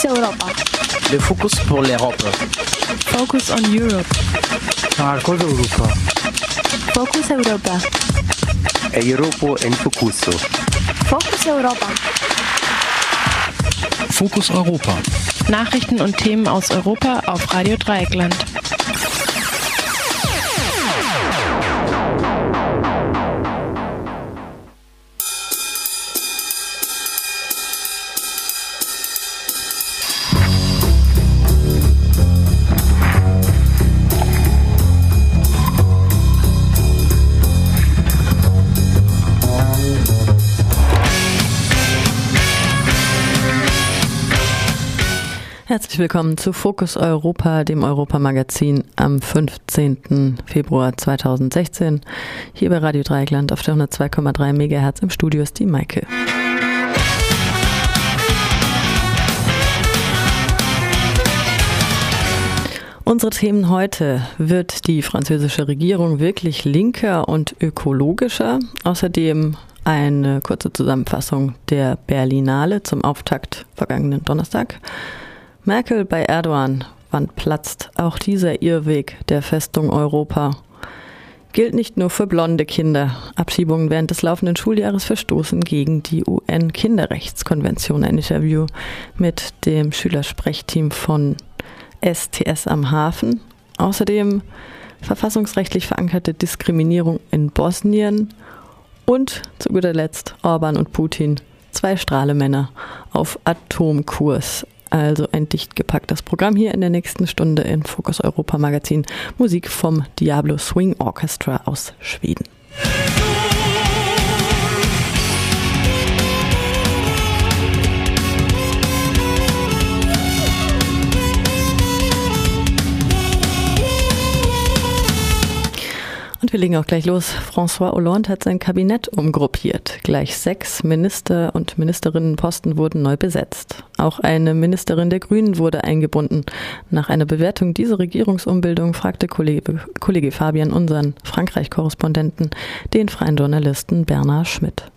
Focus Europa. Le focus pour l'Europe. Focus on Europe. Marcos Europa. Focus Europa. Europo en Focuso. Focus Europa. Fokus Europa. Nachrichten und Themen aus Europa auf Radio Dreieckland. Herzlich willkommen zu Fokus Europa, dem Europamagazin am 15. Februar 2016. Hier bei Radio Dreieckland auf der 102,3 MHz im Studio ist die Maike. Unsere Themen heute. Wird die französische Regierung wirklich linker und ökologischer? Außerdem eine kurze Zusammenfassung der Berlinale zum Auftakt vergangenen Donnerstag. Merkel bei Erdogan. Wann platzt auch dieser Irrweg der Festung Europa? Gilt nicht nur für blonde Kinder. Abschiebungen während des laufenden Schuljahres verstoßen gegen die UN-Kinderrechtskonvention. Ein Interview mit dem Schülersprechteam von STS am Hafen. Außerdem verfassungsrechtlich verankerte Diskriminierung in Bosnien und zu guter Letzt Orban und Putin, zwei Strahlemänner auf Atomkurs. Also ein dicht gepacktes Programm hier in der nächsten Stunde in Focus Europa Magazin. Musik vom Diablo Swing Orchestra aus Schweden. Und wir legen auch gleich los. François Hollande hat sein Kabinett umgruppiert. Gleich sechs Minister und Ministerinnenposten wurden neu besetzt. Auch eine Ministerin der Grünen wurde eingebunden. Nach einer Bewertung dieser Regierungsumbildung fragte Kollege, Kollege Fabian unseren Frankreich-Korrespondenten, den freien Journalisten Bernhard Schmidt.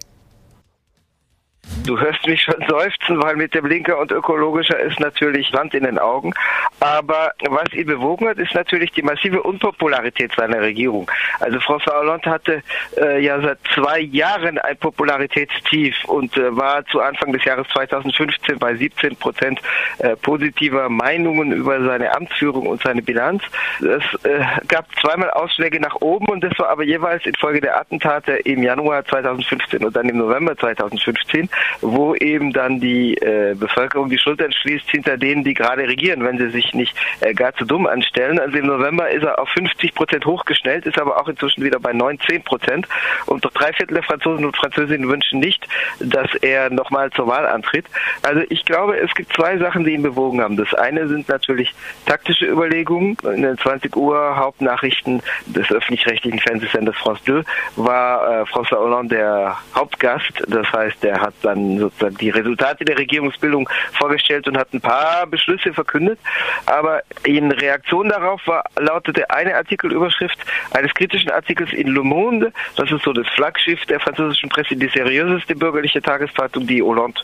Du hörst mich schon seufzen, weil mit dem Linker und Ökologischer ist natürlich Land in den Augen. Aber was ihn bewogen hat, ist natürlich die massive Unpopularität seiner Regierung. Also François Hollande hatte äh, ja seit zwei Jahren ein Popularitätstief und äh, war zu Anfang des Jahres 2015 bei 17 Prozent äh, positiver Meinungen über seine Amtsführung und seine Bilanz. Es äh, gab zweimal Ausschläge nach oben und das war aber jeweils infolge der Attentate im Januar 2015 und dann im November 2015 wo eben dann die äh, Bevölkerung die Schuld entschließt hinter denen, die gerade regieren, wenn sie sich nicht äh, gar zu dumm anstellen. Also im November ist er auf 50 Prozent hochgeschnellt, ist aber auch inzwischen wieder bei 19 Prozent. Und drei Viertel der Franzosen und Französinnen wünschen nicht, dass er nochmal zur Wahl antritt. Also ich glaube, es gibt zwei Sachen, die ihn bewogen haben. Das eine sind natürlich taktische Überlegungen. In den 20 Uhr Hauptnachrichten des öffentlich-rechtlichen Fernsehsenders France 2 war äh, François Hollande der Hauptgast. Das heißt, der hat dann sozusagen die Resultate der Regierungsbildung vorgestellt und hat ein paar Beschlüsse verkündet. Aber in Reaktion darauf war, lautete eine Artikelüberschrift eines kritischen Artikels in Le Monde, das ist so das Flaggschiff der französischen Presse, die seriöseste bürgerliche Tageszeitung, die Hollande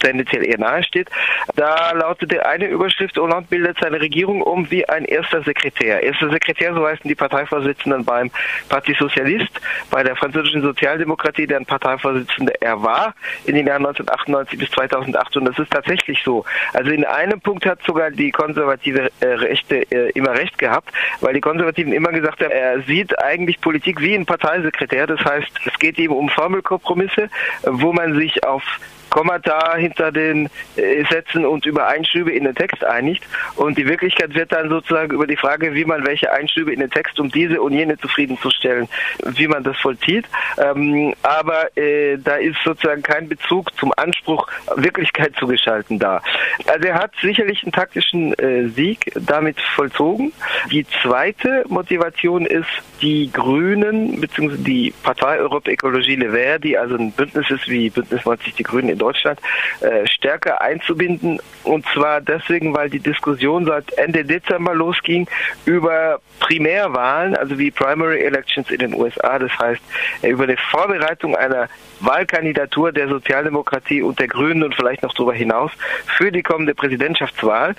tendenziell eher nahe steht. Da lautete eine Überschrift, Hollande bildet seine Regierung um wie ein erster Sekretär. Erster Sekretär, so heißen die Parteivorsitzenden beim Parti Socialist, bei der französischen Sozialdemokratie, deren Parteivorsitzende er war in den Jahren 1998 bis 2008. Und das ist tatsächlich so. Also in einem Punkt hat sogar die konservative äh, Rechte äh, immer recht gehabt, weil die Konservativen immer gesagt haben, er sieht eigentlich Politik wie ein Parteisekretär. Das heißt, es geht ihm um Formelkompromisse, wo man sich auf Kommata hinter den äh, Sätzen und über Einschübe in den Text einigt. Und die Wirklichkeit wird dann sozusagen über die Frage, wie man welche Einschübe in den Text, um diese und jene zufriedenzustellen, wie man das vollzieht. Ähm, aber äh, da ist sozusagen kein Bezug zum Anspruch, Wirklichkeit zu gestalten da. Also er hat sicherlich einen taktischen äh, Sieg damit vollzogen. Die zweite Motivation ist, die Grünen bzw. die Partei Europe Ecologie Le Vert, also ein Bündnis ist wie Bündnis 90 Die Grünen in Deutschland, äh, stärker einzubinden. Und zwar deswegen, weil die Diskussion seit Ende Dezember losging über Primärwahlen, also wie Primary Elections in den USA. Das heißt, äh, über die Vorbereitung einer Wahlkandidatur der Sozialdemokratie und der Grünen und vielleicht noch darüber hinaus für die kommende Präsidentschaftswahl.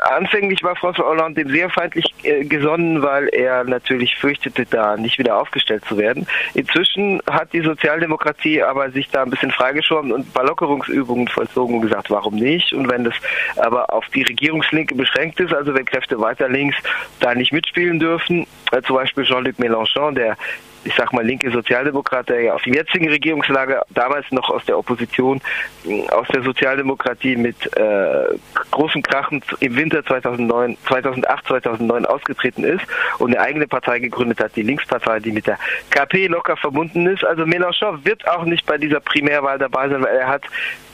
Anfänglich war François Hollande dem sehr feindlich äh, gesonnen, weil er natürlich fürchtete, da nicht wieder aufgestellt zu werden. Inzwischen hat die Sozialdemokratie aber sich da ein bisschen freigeschoben und Ballockerungsübungen vollzogen und gesagt, warum nicht? Und wenn das aber auf die Regierungslinke beschränkt ist, also wenn Kräfte weiter links da nicht mitspielen dürfen, äh, zum Beispiel Jean-Luc Mélenchon, der ich sag mal, linke Sozialdemokrat, der ja auf die jetzige Regierungslage damals noch aus der Opposition, aus der Sozialdemokratie mit äh, großen Krachen im Winter 2009, 2008, 2009 ausgetreten ist und eine eigene Partei gegründet hat, die Linkspartei, die mit der KP locker verbunden ist. Also Mélenchon wird auch nicht bei dieser Primärwahl dabei sein, weil er hat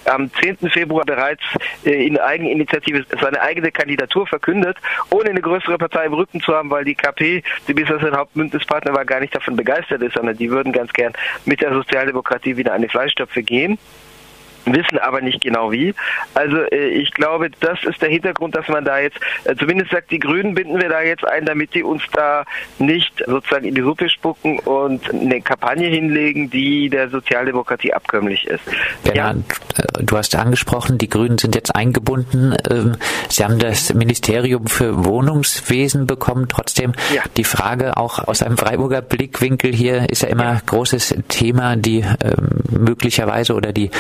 am 10. Februar bereits äh, in Eigeninitiative seine eigene Kandidatur verkündet, ohne eine größere Partei im Rücken zu haben, weil die KP, die bisher sein Hauptbündnispartner war, gar nicht davon begeistert ist, sondern die würden ganz gern mit der Sozialdemokratie wieder eine Fleischtöpfe gehen wissen aber nicht genau wie. Also äh, ich glaube, das ist der Hintergrund, dass man da jetzt äh, zumindest sagt, die Grünen binden wir da jetzt ein, damit die uns da nicht sozusagen in die Suppe spucken und eine Kampagne hinlegen, die der Sozialdemokratie abkömmlich ist. Bernhard, ja. Äh, du hast angesprochen, die Grünen sind jetzt eingebunden. Ähm, Sie haben das Ministerium für Wohnungswesen bekommen. Trotzdem ja. die Frage auch aus einem Freiburger Blickwinkel hier ist ja immer großes Thema, die ähm, möglicherweise oder die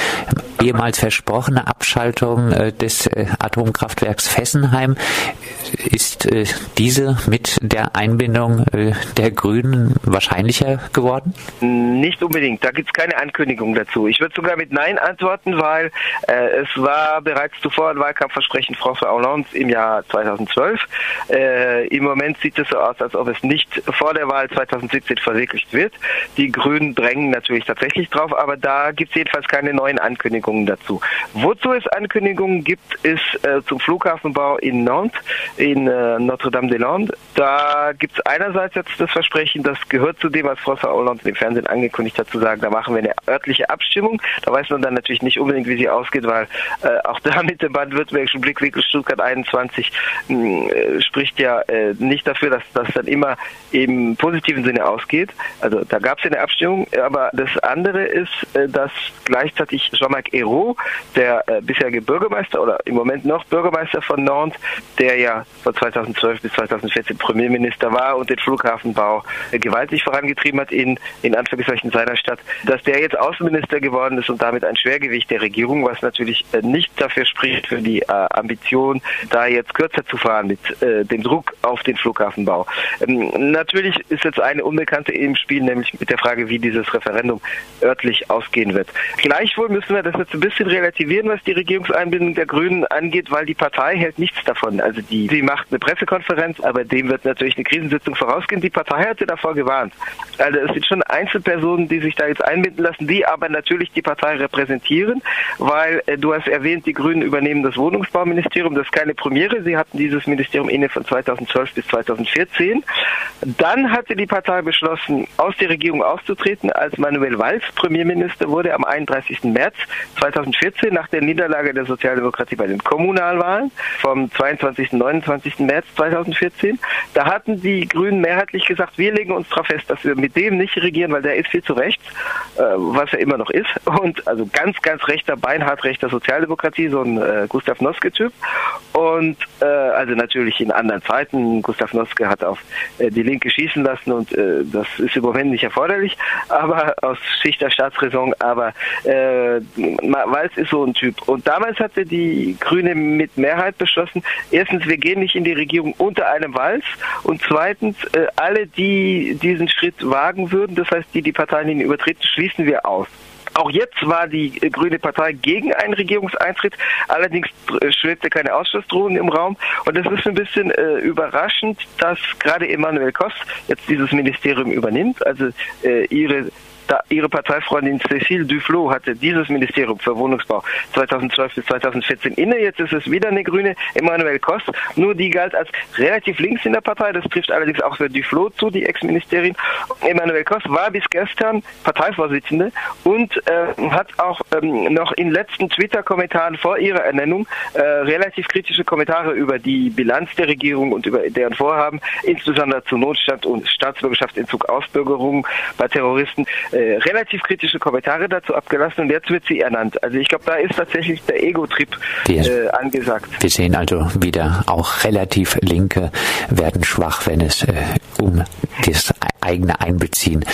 ehemals versprochene Abschaltung äh, des äh, Atomkraftwerks Fessenheim. Ist äh, diese mit der Einbindung der Grünen wahrscheinlicher geworden? Nicht unbedingt. Da gibt es keine Ankündigung dazu. Ich würde sogar mit Nein antworten, weil äh, es war bereits zuvor ein Wahlkampfversprechen François Hollande im Jahr 2012. Äh, Im Moment sieht es so aus, als ob es nicht vor der Wahl 2017 verwirklicht wird. Die Grünen drängen natürlich tatsächlich drauf, aber da gibt es jedenfalls keine neuen Ankündigungen. Ankündigungen dazu. Wozu es Ankündigungen gibt, ist äh, zum Flughafenbau in Nantes, in äh, Notre-Dame-des-Landes. Da gibt es einerseits jetzt das Versprechen, das gehört zu dem, was François Hollande im Fernsehen angekündigt hat, zu sagen, da machen wir eine örtliche Abstimmung. Da weiß man dann natürlich nicht unbedingt, wie sie ausgeht, weil äh, auch da mit dem baden-württembergischen Blickwinkel Stuttgart 21 mh, hm, äh, spricht ja äh, nicht dafür, dass das dann immer im positiven Sinne ausgeht. Also da gab es eine Abstimmung, aber das andere ist, äh, dass gleichzeitig Jean-Marc Hérault, der äh, bisherige Bürgermeister oder im Moment noch Bürgermeister von Nantes, der ja von 2012 bis 2014 Premierminister war und den Flughafenbau äh, gewaltig vorangetrieben hat in, in Anführungszeichen seiner Stadt, dass der jetzt Außenminister geworden ist und damit ein Schwergewicht der Regierung, was natürlich äh, nicht dafür spricht für die äh, Ambition, da jetzt kürzer zu fahren mit äh, dem Druck auf den Flughafenbau. Ähm, natürlich ist jetzt eine Unbekannte im Spiel, nämlich mit der Frage, wie dieses Referendum örtlich ausgehen wird. Gleichwohl müssen wir das jetzt ein bisschen relativieren, was die Regierungseinbindung der Grünen angeht, weil die Partei hält nichts davon. Also die, sie macht eine Pressekonferenz, aber dem wird natürlich eine Krisensitzung vorausgehen. Die Partei hat sie davor gewarnt. Also es sind schon Einzelpersonen, die sich da jetzt einbinden lassen, die aber natürlich die Partei repräsentieren, weil äh, du hast erwähnt, die Grünen übernehmen das Wohnungsbauministerium. Das ist keine Premiere. Sie hatten dieses Ministerium inne von 2012 bis 2014. Dann hatte die Partei beschlossen, aus der Regierung auszutreten, als Manuel Valls Premierminister wurde am 31. März 2014 nach der Niederlage der Sozialdemokratie bei den Kommunalwahlen vom 22. 29. März 2014. Da hatten die Grünen mehrheitlich gesagt, wir legen uns darauf fest, dass wir mit dem nicht regieren, weil der ist viel zu rechts, äh, was er immer noch ist. Und also ganz, ganz rechter, beinhart rechter Sozialdemokratie, so ein äh, Gustav Noske-Typ. Und äh, also natürlich in anderen Zeiten. Gustav Noske hat auf äh, die Linke schießen lassen und äh, das ist im Moment nicht erforderlich, aber aus Schicht der Staatsräson. Aber Walz ist so ein Typ. Und damals hatte die Grüne mit Mehrheit beschlossen, erstens, wir gehen nicht in die Regierung unter einem Walz und zweitens, äh, alle, die diesen Schritt wagen würden, das heißt, die die Parteienlinie übertreten, schließen wir aus. Auch jetzt war die äh, Grüne Partei gegen einen Regierungseintritt. Allerdings äh, schwebte keine Ausschlussdrohung im Raum. Und es ist ein bisschen äh, überraschend, dass gerade Emmanuel Koss jetzt dieses Ministerium übernimmt. Also äh, ihre da ihre Parteifreundin Cécile Duflo hatte dieses Ministerium für Wohnungsbau 2012 bis 2014 inne. Jetzt ist es wieder eine Grüne, Emmanuel Kost. Nur die galt als relativ links in der Partei. Das trifft allerdings auch für Duflo zu, die Ex-Ministerin. Emmanuel Kost war bis gestern Parteivorsitzende und äh, hat auch ähm, noch in letzten Twitter-Kommentaren vor ihrer Ernennung äh, relativ kritische Kommentare über die Bilanz der Regierung und über deren Vorhaben, insbesondere zu Notstand und Staatsbürgerschaftsentzug, Ausbürgerung bei Terroristen, äh, relativ kritische Kommentare dazu abgelassen und jetzt wird sie ernannt. Also ich glaube, da ist tatsächlich der Ego-Trip äh, angesagt. Wir sehen also wieder auch relativ Linke werden schwach, wenn es äh, um das eigene Einbeziehen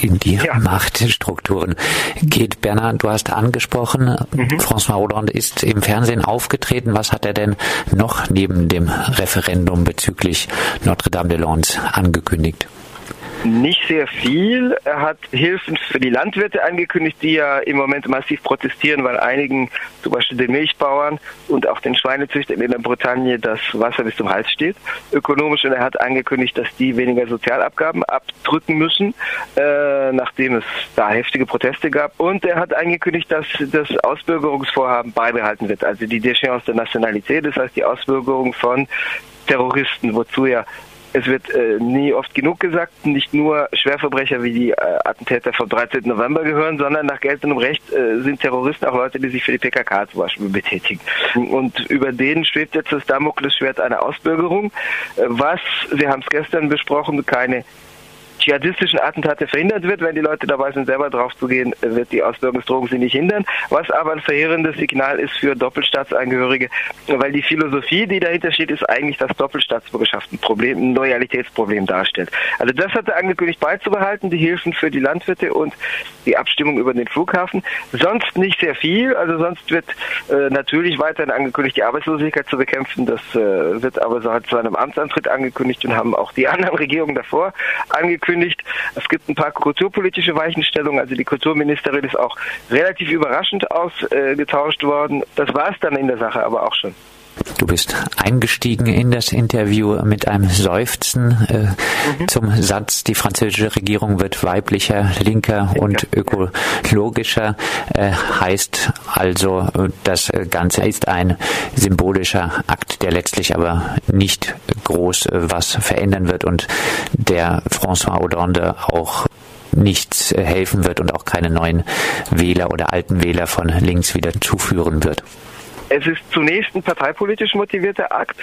in die ja. Machtstrukturen geht. Bernhard, du hast angesprochen, mhm. François Hollande ist im Fernsehen aufgetreten. Was hat er denn noch neben dem Referendum bezüglich Notre-Dame-de-Lens angekündigt? Nicht sehr viel. Er hat Hilfen für die Landwirte angekündigt, die ja im Moment massiv protestieren, weil einigen, zum Beispiel den Milchbauern und auch den Schweinezüchtern in der Bretagne, das Wasser bis zum Hals steht. Ökonomisch und er hat angekündigt, dass die weniger Sozialabgaben abdrücken müssen, äh, nachdem es da heftige Proteste gab. Und er hat angekündigt, dass das Ausbürgerungsvorhaben beibehalten wird, also die Déchéance der Nationalität, das heißt die Ausbürgerung von Terroristen, wozu ja es wird äh, nie oft genug gesagt, nicht nur Schwerverbrecher wie die äh, Attentäter vom 13. November gehören, sondern nach geltendem Recht äh, sind Terroristen auch Leute, die sich für die PKK zum Beispiel betätigen. Und über denen schwebt jetzt das Damoklesschwert einer Ausbürgerung, äh, was, wir haben es gestern besprochen, keine dschihadistischen Attentate verhindert wird. Wenn die Leute dabei sind, selber drauf zu gehen, wird die Ausbildungsdrohung sie nicht hindern. Was aber ein verheerendes Signal ist für Doppelstaatsangehörige, weil die Philosophie, die dahinter steht, ist eigentlich, dass Doppelstaatsbürgerschaft ein Problem, ein Loyalitätsproblem darstellt. Also das hat er angekündigt beizubehalten, die Hilfen für die Landwirte und die Abstimmung über den Flughafen. Sonst nicht sehr viel. Also sonst wird äh, natürlich weiterhin angekündigt, die Arbeitslosigkeit zu bekämpfen. Das äh, wird aber seit seinem Amtsantritt angekündigt und haben auch die anderen Regierungen davor angekündigt angekündigt. Es gibt ein paar kulturpolitische Weichenstellungen. Also die Kulturministerin ist auch relativ überraschend ausgetauscht worden. Das war es dann in der Sache aber auch schon. Du bist eingestiegen in das Interview mit einem Seufzen äh, mhm. zum Satz, die französische Regierung wird weiblicher, linker und ökologischer. Äh, heißt also, das Ganze ist ein symbolischer Akt, der letztlich aber nicht groß äh, was verändern wird und der François Hollande auch nichts helfen wird und auch keine neuen Wähler oder alten Wähler von links wieder zuführen wird. Es ist zunächst ein parteipolitisch motivierter Akt.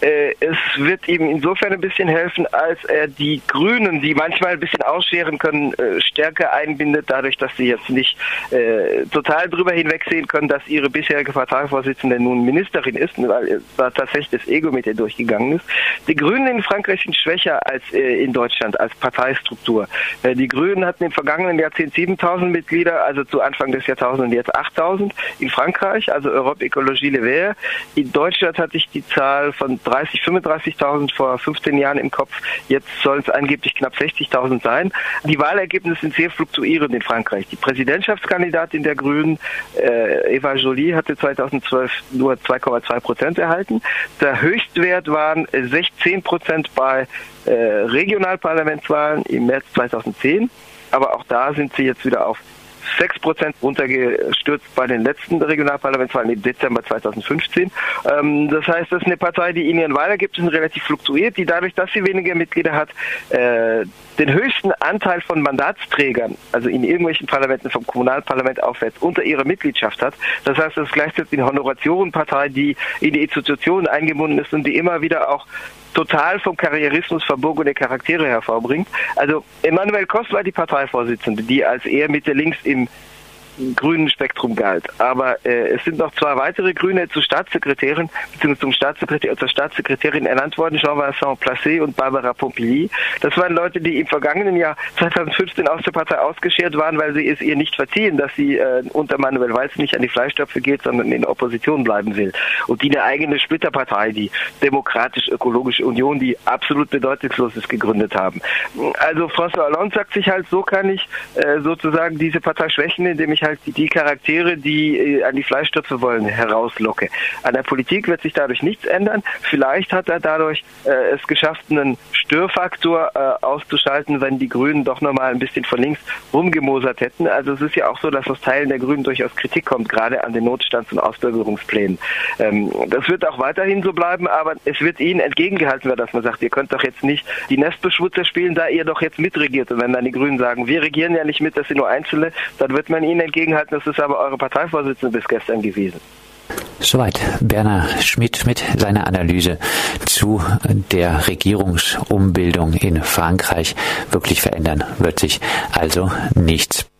Äh, es wird ihm insofern ein bisschen helfen, als er die Grünen, die manchmal ein bisschen ausscheren können, äh, stärker einbindet, dadurch, dass sie jetzt nicht äh, total drüber hinwegsehen können, dass ihre bisherige Parteivorsitzende nun Ministerin ist, weil da tatsächlich das Ego mit ihr durchgegangen ist. Die Grünen in Frankreich sind schwächer als in Deutschland als Parteistruktur. Die Grünen hatten im vergangenen Jahrzehnt 7000 Mitglieder, also zu Anfang des Jahrtausends jetzt 8000 in Frankreich, also Europe Technologie Le In Deutschland hatte ich die Zahl von 30, 35.000 vor 15 Jahren im Kopf. Jetzt soll es angeblich knapp 60.000 sein. Die Wahlergebnisse sind sehr fluktuierend in Frankreich. Die Präsidentschaftskandidatin der Grünen, äh, Eva Jolie, hatte 2012 nur 2,2 Prozent erhalten. Der Höchstwert waren 16 Prozent bei äh, Regionalparlamentswahlen im März 2010. Aber auch da sind sie jetzt wieder auf 6 Prozent runtergestürzt bei den letzten Regionalparlamentswahlen im Dezember 2015. Ähm, das heißt, das ist eine Partei, die in ihren Wahlergebnissen relativ fluktuiert, die dadurch, dass sie weniger Mitglieder hat, äh, den höchsten Anteil von Mandatsträgern, also in irgendwelchen Parlamenten vom Kommunalparlament aufwärts, unter ihrer Mitgliedschaft hat. Das heißt, es ist gleichzeitig eine Honoratiorenpartei, die in die Institutionen eingebunden ist und die immer wieder auch total vom Karrierismus verbogene Charaktere hervorbringt. Also Emanuel Kost war die Parteivorsitzende, die als eher Mitte-Links im grünen Spektrum galt. Aber äh, es sind noch zwei weitere Grüne zu Staatssekretären bzw. zum Staatssekretär zur Staatssekretärin ernannt worden, Jean-Vincent Placé und Barbara Pompili. Das waren Leute, die im vergangenen Jahr 2015 aus der Partei ausgeschert waren, weil sie es ihr nicht verziehen, dass sie äh, unter Manuel Walz nicht an die Fleischtöpfe geht, sondern in Opposition bleiben will. Und die eine eigene Splitterpartei, die Demokratisch-Ökologische Union, die absolut bedeutungslos ist, gegründet haben. Also François Hollande sagt sich halt, so kann ich äh, sozusagen diese Partei schwächen, indem ich halt halt die Charaktere, die äh, an die Fleischstöpfe wollen, herauslocke. An der Politik wird sich dadurch nichts ändern. Vielleicht hat er dadurch äh, es geschafft, einen Störfaktor äh, auszuschalten, wenn die Grünen doch nochmal ein bisschen von links rumgemosert hätten. Also es ist ja auch so, dass aus Teilen der Grünen durchaus Kritik kommt, gerade an den Notstands- und Ausbürgerungsplänen. Ähm, das wird auch weiterhin so bleiben, aber es wird ihnen entgegengehalten werden, dass man sagt, ihr könnt doch jetzt nicht die Nestbeschmutzer spielen, da ihr doch jetzt mitregiert. Und wenn dann die Grünen sagen, wir regieren ja nicht mit, das sind nur Einzelne, dann wird man ihnen entgegenhalten, das ist aber eure Parteivorsitzende bis gestern gewesen. Soweit Berner Schmidt mit seiner Analyse zu der Regierungsumbildung in Frankreich. Wirklich verändern wird sich also nichts.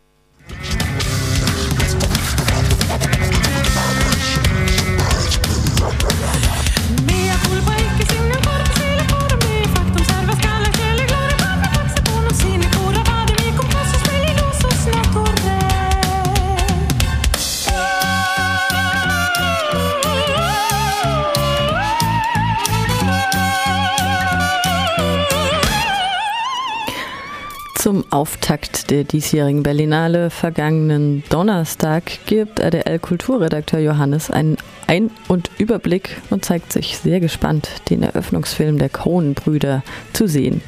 Zum Auftakt der diesjährigen Berlinale vergangenen Donnerstag gibt RDL-Kulturredakteur Johannes einen Ein- und Überblick und zeigt sich sehr gespannt, den Eröffnungsfilm der Coen-Brüder zu sehen.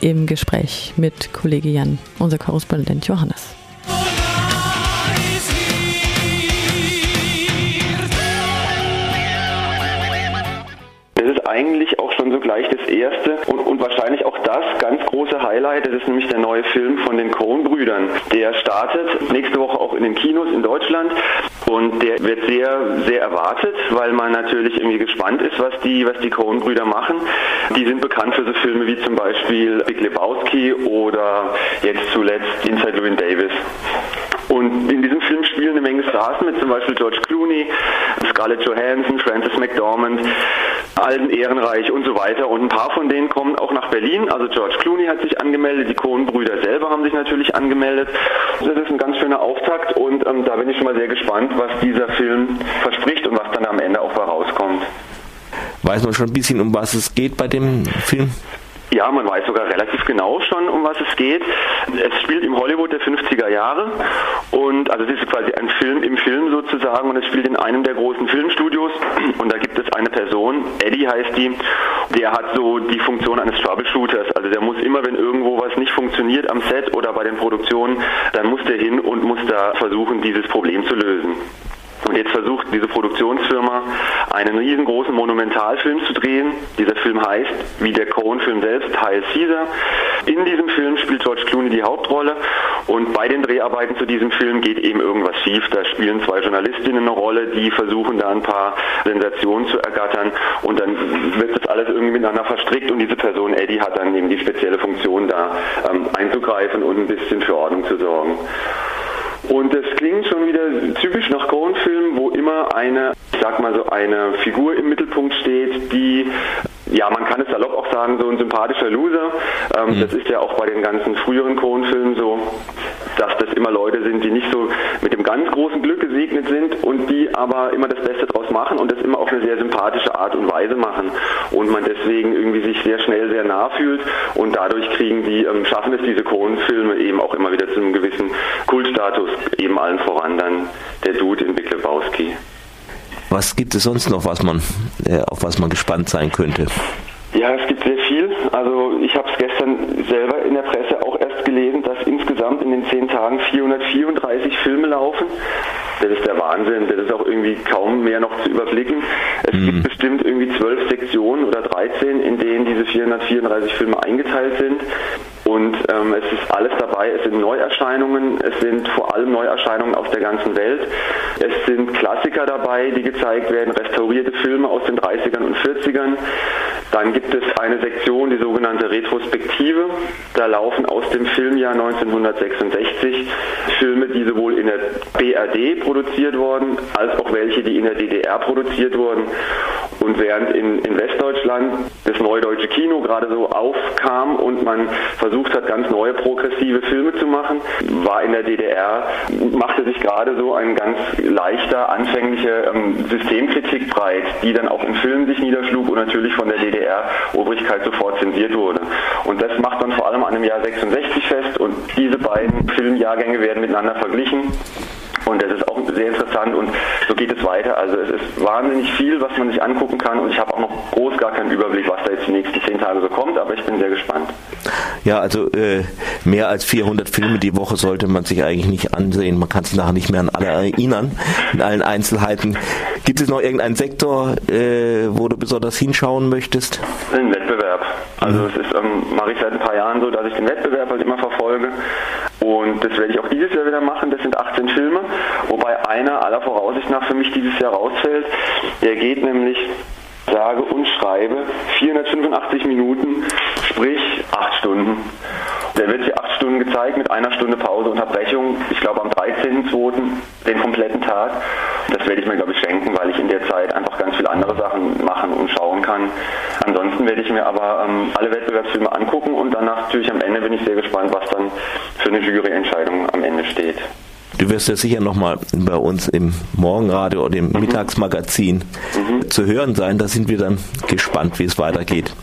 Im Gespräch mit Kollege Jan, unser Korrespondent Johannes. Eigentlich auch schon sogleich das erste und, und wahrscheinlich auch das ganz große Highlight. Das ist nämlich der neue Film von den Coen-Brüdern. Der startet nächste Woche auch in den Kinos in Deutschland und der wird sehr, sehr erwartet, weil man natürlich irgendwie gespannt ist, was die, was die Coen-Brüder machen. Die sind bekannt für so Filme wie zum Beispiel Big Lebowski oder jetzt zuletzt Inside Llewyn Davis. Und in diesem Film spielen eine Menge Stars mit, zum Beispiel George Clooney, Scarlett Johansson, Frances McDormand, Alden Ehrenreich und so weiter. Und ein paar von denen kommen auch nach Berlin. Also George Clooney hat sich angemeldet, die Cohen-Brüder selber haben sich natürlich angemeldet. Das ist ein ganz schöner Auftakt und ähm, da bin ich schon mal sehr gespannt, was dieser Film verspricht und was dann am Ende auch bei rauskommt. Weiß man schon ein bisschen, um was es geht bei dem Film? Ja, man weiß sogar relativ genau schon, um was es geht. Es spielt im Hollywood der 50er Jahre und also es ist quasi ein Film im Film sozusagen und es spielt in einem der großen Filmstudios und da gibt es eine Person, Eddie heißt die, der hat so die Funktion eines Troubleshooters. Also der muss immer, wenn irgendwo was nicht funktioniert am Set oder bei den Produktionen, dann muss der hin und muss da versuchen, dieses Problem zu lösen. Und jetzt versucht diese Produktionsfirma einen riesengroßen Monumentalfilm zu drehen. Dieser Film heißt, wie der Cohen-Film selbst, Heil Caesar. In diesem Film spielt George Clooney die Hauptrolle und bei den Dreharbeiten zu diesem Film geht eben irgendwas schief. Da spielen zwei Journalistinnen eine Rolle, die versuchen da ein paar Sensationen zu ergattern und dann wird das alles irgendwie miteinander verstrickt und diese Person Eddie hat dann eben die spezielle Funktion da ähm, einzugreifen und ein bisschen für Ordnung zu sorgen. Und es klingt schon wieder typisch nach Cohen-Filmen, wo immer eine, ich sag mal so, eine Figur im Mittelpunkt steht, die ja, man kann es salopp auch sagen, so ein sympathischer Loser. Ähm, mhm. Das ist ja auch bei den ganzen früheren Cohen-Filmen so, dass das immer Leute sind, die nicht so mit dem ganz großen Glück gesegnet sind und die aber immer das Beste draus machen und das immer auf eine sehr sympathische Art und Weise machen und man deswegen irgendwie sich sehr schnell sehr nah fühlt und dadurch kriegen die, ähm, schaffen es diese Cohen-Filme eben auch immer wieder zu einem gewissen Kultstatus, eben allen voran dann der Dude in Big Lebowski. Was gibt es sonst noch, was man, äh, auf was man gespannt sein könnte? Ja, es gibt sehr viel. Also ich habe es gestern selber in der Presse auch erst gelesen, dass insgesamt in den zehn Tagen 434 Filme laufen. Das ist der Wahnsinn. Das ist auch irgendwie kaum mehr noch zu überblicken. Es mhm. gibt bestimmt irgendwie zwölf Sektionen oder 13, in denen diese 434 Filme eingeteilt sind. Und ähm, es ist alles dabei. Es sind Neuerscheinungen, es sind vor allem Neuerscheinungen aus der ganzen Welt. Es sind Klassiker dabei, die gezeigt werden, restaurierte Filme aus den 30ern und 40ern. Dann gibt es eine Sektion, die sogenannte Retrospektive. Da laufen aus dem Filmjahr 1966 Filme, die sowohl in der BRD produziert wurden, als auch welche, die in der DDR produziert wurden. Und während in, in Westdeutschland das neue deutsche Kino gerade so aufkam und man versucht hat, ganz neue progressive Filme zu machen, war in der DDR, machte sich gerade so ein ganz leichter, anfänglicher ähm, Systemkritik breit, die dann auch in Filmen sich niederschlug und natürlich von der DDR-Obrigkeit sofort zensiert wurde. Und das macht man vor allem an dem Jahr 66 fest und diese beiden Filmjahrgänge werden miteinander verglichen. Und das ist auch sehr interessant und so geht es weiter. Also es ist wahnsinnig viel, was man sich angucken kann und ich habe auch noch groß gar keinen Überblick, was da jetzt die nächsten zehn Tage so kommt, aber ich bin sehr gespannt. Ja, also äh, mehr als 400 Filme die Woche sollte man sich eigentlich nicht ansehen. Man kann sich nachher nicht mehr an alle erinnern, in allen Einzelheiten. Gibt es noch irgendeinen Sektor, äh, wo du besonders hinschauen möchtest? Den Wettbewerb. Also mhm. es ist, ähm, mache ich seit ein paar Jahren so, dass ich den Wettbewerb halt immer verfolge. Und das werde ich auch dieses Jahr wieder machen. Das sind 18 Filme, wobei einer aller Voraussicht nach für mich dieses Jahr rausfällt. Der geht nämlich sage und schreibe 485 Minuten, sprich 8 Stunden. Der wird hier 8 Stunden gezeigt mit einer Stunde Pause, Unterbrechung, ich glaube am 13.02. den kompletten Tag. Das werde ich mir, glaube ich, schenken, weil ich in der Zeit einfach ganz viele andere Sachen machen und schauen kann. Ansonsten werde ich mir aber ähm, alle Wettbewerbsfilme angucken und danach natürlich am Ende bin ich sehr gespannt, was dann für eine Juryentscheidung am Ende steht. Du wirst ja sicher nochmal bei uns im Morgenradio oder im mhm. Mittagsmagazin mhm. zu hören sein. Da sind wir dann gespannt, wie es weitergeht.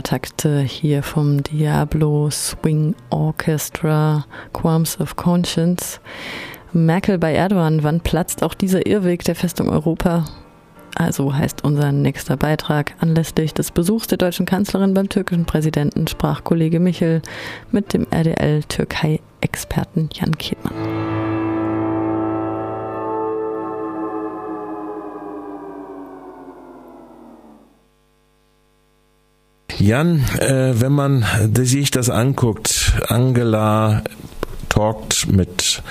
Takte hier vom Diablo Swing Orchestra Qualms of Conscience. Merkel bei Erdogan, wann platzt auch dieser Irrweg der Festung Europa? Also heißt unser nächster Beitrag. Anlässlich des Besuchs der deutschen Kanzlerin beim türkischen Präsidenten sprach Kollege Michel mit dem RDL-Türkei-Experten Jan Kiedmann. Jan, äh, wenn man sich das anguckt, Angela talkt mit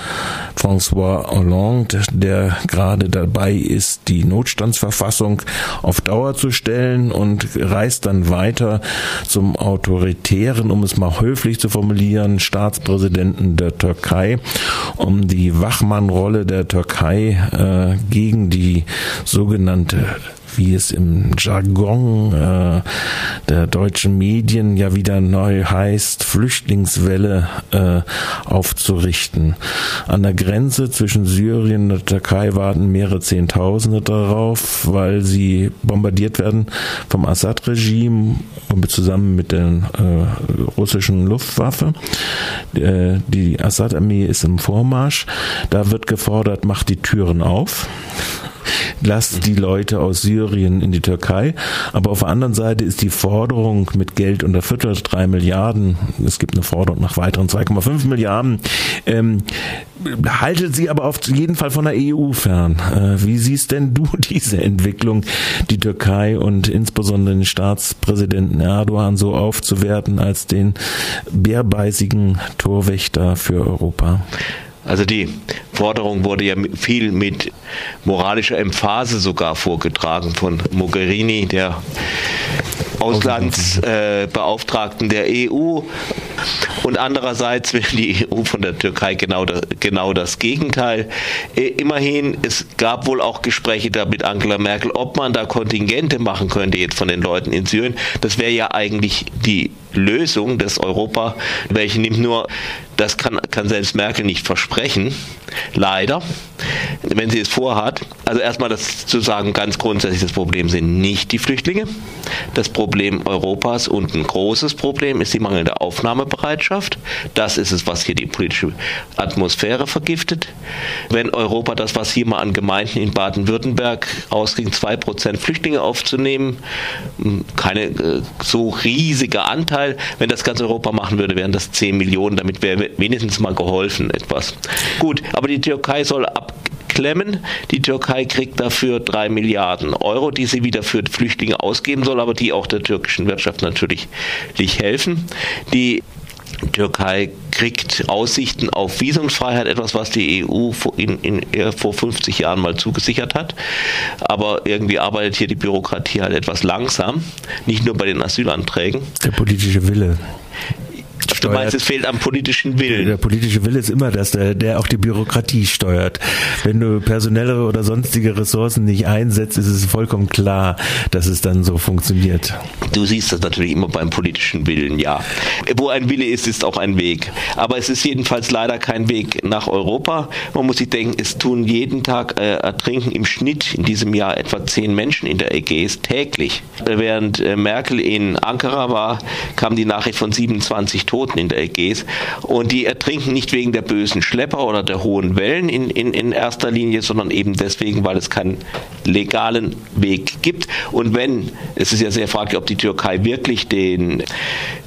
François Hollande, der gerade dabei ist, die Notstandsverfassung auf Dauer zu stellen und reist dann weiter zum autoritären, um es mal höflich zu formulieren, Staatspräsidenten der Türkei, um die Wachmannrolle der Türkei äh, gegen die sogenannte wie es im Jargon äh, der deutschen Medien ja wieder neu heißt, Flüchtlingswelle äh, aufzurichten. An der Grenze zwischen Syrien und der Türkei warten mehrere Zehntausende darauf, weil sie bombardiert werden vom Assad-Regime zusammen mit der äh, russischen Luftwaffe. Äh, die Assad-Armee ist im Vormarsch. Da wird gefordert, macht die Türen auf lasst die Leute aus Syrien in die Türkei. Aber auf der anderen Seite ist die Forderung mit Geld unter Viertel drei Milliarden, es gibt eine Forderung nach weiteren 2,5 Milliarden, ähm, haltet sie aber auf jeden Fall von der EU fern. Äh, wie siehst denn du diese Entwicklung, die Türkei und insbesondere den Staatspräsidenten Erdogan so aufzuwerten als den bärbeißigen Torwächter für Europa? Also die Forderung wurde ja viel mit moralischer Emphase sogar vorgetragen von Mogherini, der Auslandsbeauftragten äh, der EU. Und andererseits will die EU von der Türkei genau, das, genau das Gegenteil. Äh, immerhin, es gab wohl auch Gespräche da mit Angela Merkel, ob man da Kontingente machen könnte jetzt von den Leuten in Syrien. Das wäre ja eigentlich die Lösung des Europa, welche nimmt nur, das kann, kann selbst Merkel nicht versprechen, leider, wenn sie es vorhat. Also erstmal das zu sagen, ganz grundsätzlich, das Problem sind nicht die Flüchtlinge. Das Problem Europas und ein großes Problem ist die mangelnde Aufnahmebereitschaft. Das ist es, was hier die politische Atmosphäre vergiftet. Wenn Europa das, was hier mal an Gemeinden in Baden-Württemberg ausging, zwei Prozent Flüchtlinge aufzunehmen, keine äh, so riesige Anteil Anteil. Wenn das ganz Europa machen würde, wären das 10 Millionen. Damit wäre wenigstens mal geholfen etwas. Gut, aber die Türkei soll ab klemmen. Die Türkei kriegt dafür drei Milliarden Euro, die sie wieder für Flüchtlinge ausgeben soll, aber die auch der türkischen Wirtschaft natürlich nicht helfen. Die Türkei kriegt Aussichten auf Visumsfreiheit, etwas, was die EU in, in, vor 50 Jahren mal zugesichert hat. Aber irgendwie arbeitet hier die Bürokratie halt etwas langsam, nicht nur bei den Asylanträgen. Der politische Wille. Du meinst, es fehlt am politischen Willen. Der politische Wille ist immer das, der, der auch die Bürokratie steuert. Wenn du personelle oder sonstige Ressourcen nicht einsetzt, ist es vollkommen klar, dass es dann so funktioniert. Du siehst das natürlich immer beim politischen Willen, ja. Wo ein Wille ist, ist auch ein Weg. Aber es ist jedenfalls leider kein Weg nach Europa. Man muss sich denken, es tun jeden Tag äh, ertrinken im Schnitt in diesem Jahr etwa zehn Menschen in der Ägäis täglich. Während äh, Merkel in Ankara war, kam die Nachricht von 27 Toten Toten in der Ägäis. Und die ertrinken nicht wegen der bösen Schlepper oder der hohen Wellen in, in, in erster Linie, sondern eben deswegen, weil es keinen legalen Weg gibt. Und wenn, es ist ja sehr fraglich, ob die Türkei wirklich den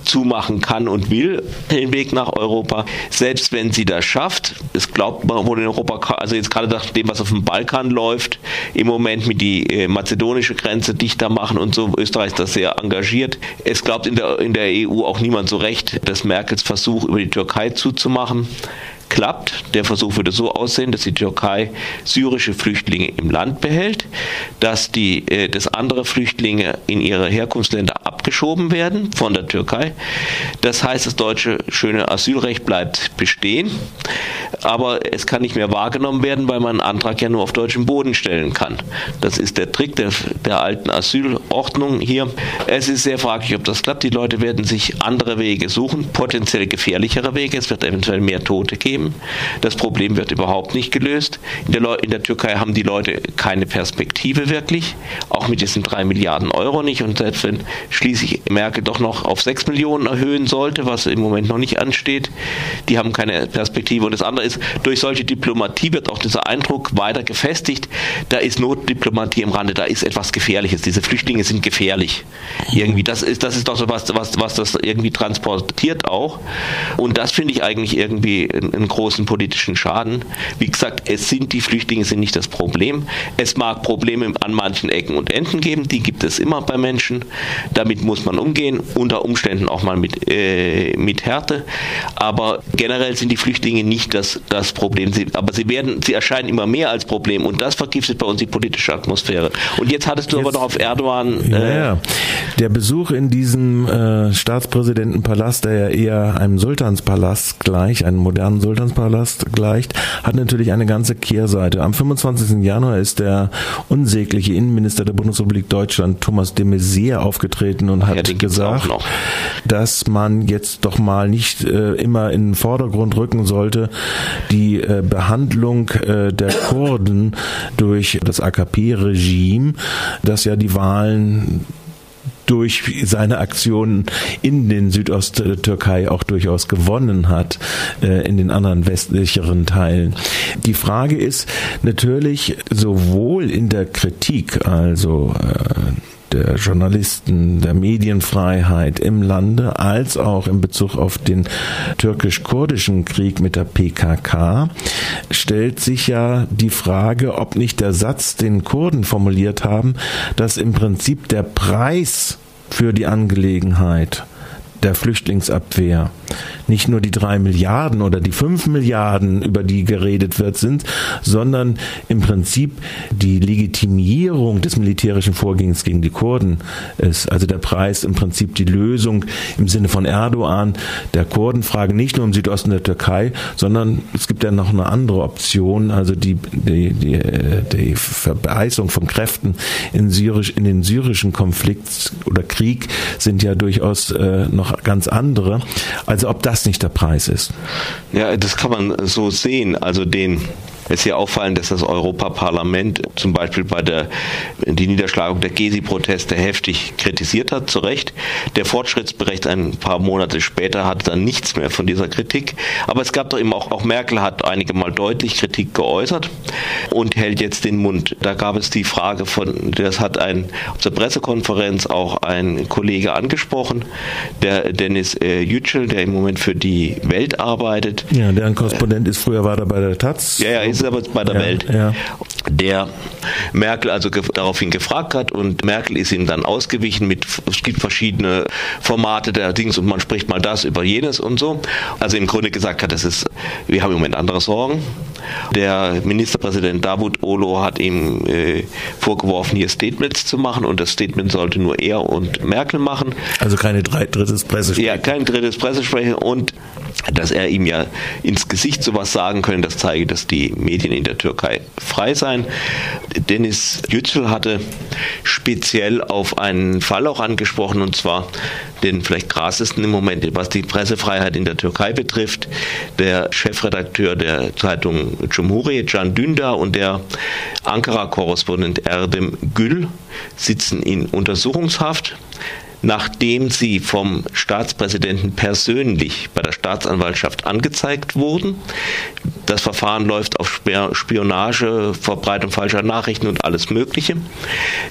zumachen kann und will, den Weg nach Europa, selbst wenn sie das schafft, es glaubt man wohl in Europa, also jetzt gerade nach dem, was auf dem Balkan läuft, im Moment mit die äh, mazedonische Grenze dichter machen und so, Österreich ist das sehr engagiert. Es glaubt in der, in der EU auch niemand so recht, dass Merkels Versuch über die Türkei zuzumachen klappt. Der Versuch würde so aussehen, dass die Türkei syrische Flüchtlinge im Land behält, dass die, äh, dass andere Flüchtlinge in ihre Herkunftsländer abgeschoben werden von der Türkei. Das heißt, das deutsche schöne Asylrecht bleibt bestehen, aber es kann nicht mehr wahrgenommen werden, weil man einen Antrag ja nur auf deutschem Boden stellen kann. Das ist der Trick der, der alten Asylordnung hier. Es ist sehr fraglich, ob das klappt. Die Leute werden sich andere Wege suchen, potenziell gefährlichere Wege. Es wird eventuell mehr Tote geben geben. Das Problem wird überhaupt nicht gelöst. In der, in der Türkei haben die Leute keine Perspektive wirklich, auch mit diesen drei Milliarden Euro nicht. Und selbst wenn schließlich Merkel doch noch auf sechs Millionen erhöhen sollte, was im Moment noch nicht ansteht, die haben keine Perspektive. Und das andere ist, durch solche Diplomatie wird auch dieser Eindruck weiter gefestigt, da ist Notdiplomatie im Rande, da ist etwas Gefährliches. Diese Flüchtlinge sind gefährlich. Irgendwie, das ist, das ist doch so was, was, was das irgendwie transportiert auch. Und das finde ich eigentlich irgendwie ein großen politischen Schaden. Wie gesagt, es sind die Flüchtlinge sind nicht das Problem. Es mag Probleme an manchen Ecken und Enden geben, die gibt es immer bei Menschen. Damit muss man umgehen, unter Umständen auch mal mit, äh, mit Härte. Aber generell sind die Flüchtlinge nicht das, das Problem. Sie, aber sie werden, sie erscheinen immer mehr als Problem und das vergiftet bei uns die politische Atmosphäre. Und jetzt hattest du jetzt, aber noch auf Erdogan. Äh, ja. Der Besuch in diesem äh, Staatspräsidentenpalast, der ja eher einem Sultanspalast gleich, einem modernen Sultanspalast Sultanspalast gleicht, hat natürlich eine ganze Kehrseite. Am 25. Januar ist der unsägliche Innenminister der Bundesrepublik Deutschland, Thomas de Maizière, aufgetreten und hat ja, gesagt, dass man jetzt doch mal nicht äh, immer in den Vordergrund rücken sollte, die äh, Behandlung äh, der Kurden durch das AKP-Regime, das ja die Wahlen durch seine Aktionen in den Südosttürkei auch durchaus gewonnen hat, äh, in den anderen westlicheren Teilen. Die Frage ist natürlich sowohl in der Kritik, also äh, der Journalisten, der Medienfreiheit im Lande, als auch in Bezug auf den türkisch-kurdischen Krieg mit der PKK, stellt sich ja die Frage, ob nicht der Satz, den Kurden formuliert haben, dass im Prinzip der Preis für die Angelegenheit der Flüchtlingsabwehr nicht nur die drei Milliarden oder die fünf Milliarden, über die geredet wird, sind, sondern im Prinzip die Legitimierung des militärischen Vorgehens gegen die Kurden ist. Also der Preis im Prinzip die Lösung im Sinne von Erdogan der Kurdenfrage nicht nur im Südosten der Türkei, sondern es gibt ja noch eine andere Option, also die, die, die, die Verbeißung von Kräften in, Syrisch, in den syrischen Konflikt oder Krieg sind ja durchaus äh, noch ganz andere. Also ob das nicht der Preis ist. Ja, das kann man so sehen. Also den es ist ja auffallend, dass das Europaparlament zum Beispiel bei der die Niederschlagung der Gezi-Proteste heftig kritisiert hat, zu Recht. Der Fortschrittsbericht ein paar Monate später hatte dann nichts mehr von dieser Kritik. Aber es gab doch eben auch, auch Merkel hat einige Mal deutlich Kritik geäußert und hält jetzt den Mund. Da gab es die Frage von, das hat ein auf der Pressekonferenz auch ein Kollege angesprochen, der Dennis äh, Yücel, der im Moment für die Welt arbeitet. Ja, der ein Korrespondent ist, früher war er bei der Taz. Ja, ja, Ministerpräsident bei der ja, Welt, ja. der Merkel also daraufhin gefragt hat und Merkel ist ihm dann ausgewichen mit, es gibt verschiedene Formate der Dings und man spricht mal das über jenes und so. Also im Grunde gesagt hat, das ist, wir haben im Moment andere Sorgen. Der Ministerpräsident Davut Olo hat ihm äh, vorgeworfen, hier Statements zu machen und das Statement sollte nur er und Merkel machen. Also keine drei, drittes Pressesprecher. Ja, kein drittes Pressesprecher und dass er ihm ja ins Gesicht sowas sagen könne, das zeige, dass die Medien in der Türkei frei seien. Dennis Yücel hatte speziell auf einen Fall auch angesprochen, und zwar den vielleicht krassesten im Moment, was die Pressefreiheit in der Türkei betrifft. Der Chefredakteur der Zeitung Cumhuriyet, Can Dündar, und der Ankara-Korrespondent Erdem Gül sitzen in Untersuchungshaft nachdem sie vom Staatspräsidenten persönlich bei der Staatsanwaltschaft angezeigt wurden. Das Verfahren läuft auf Spionage, Verbreitung falscher Nachrichten und alles Mögliche.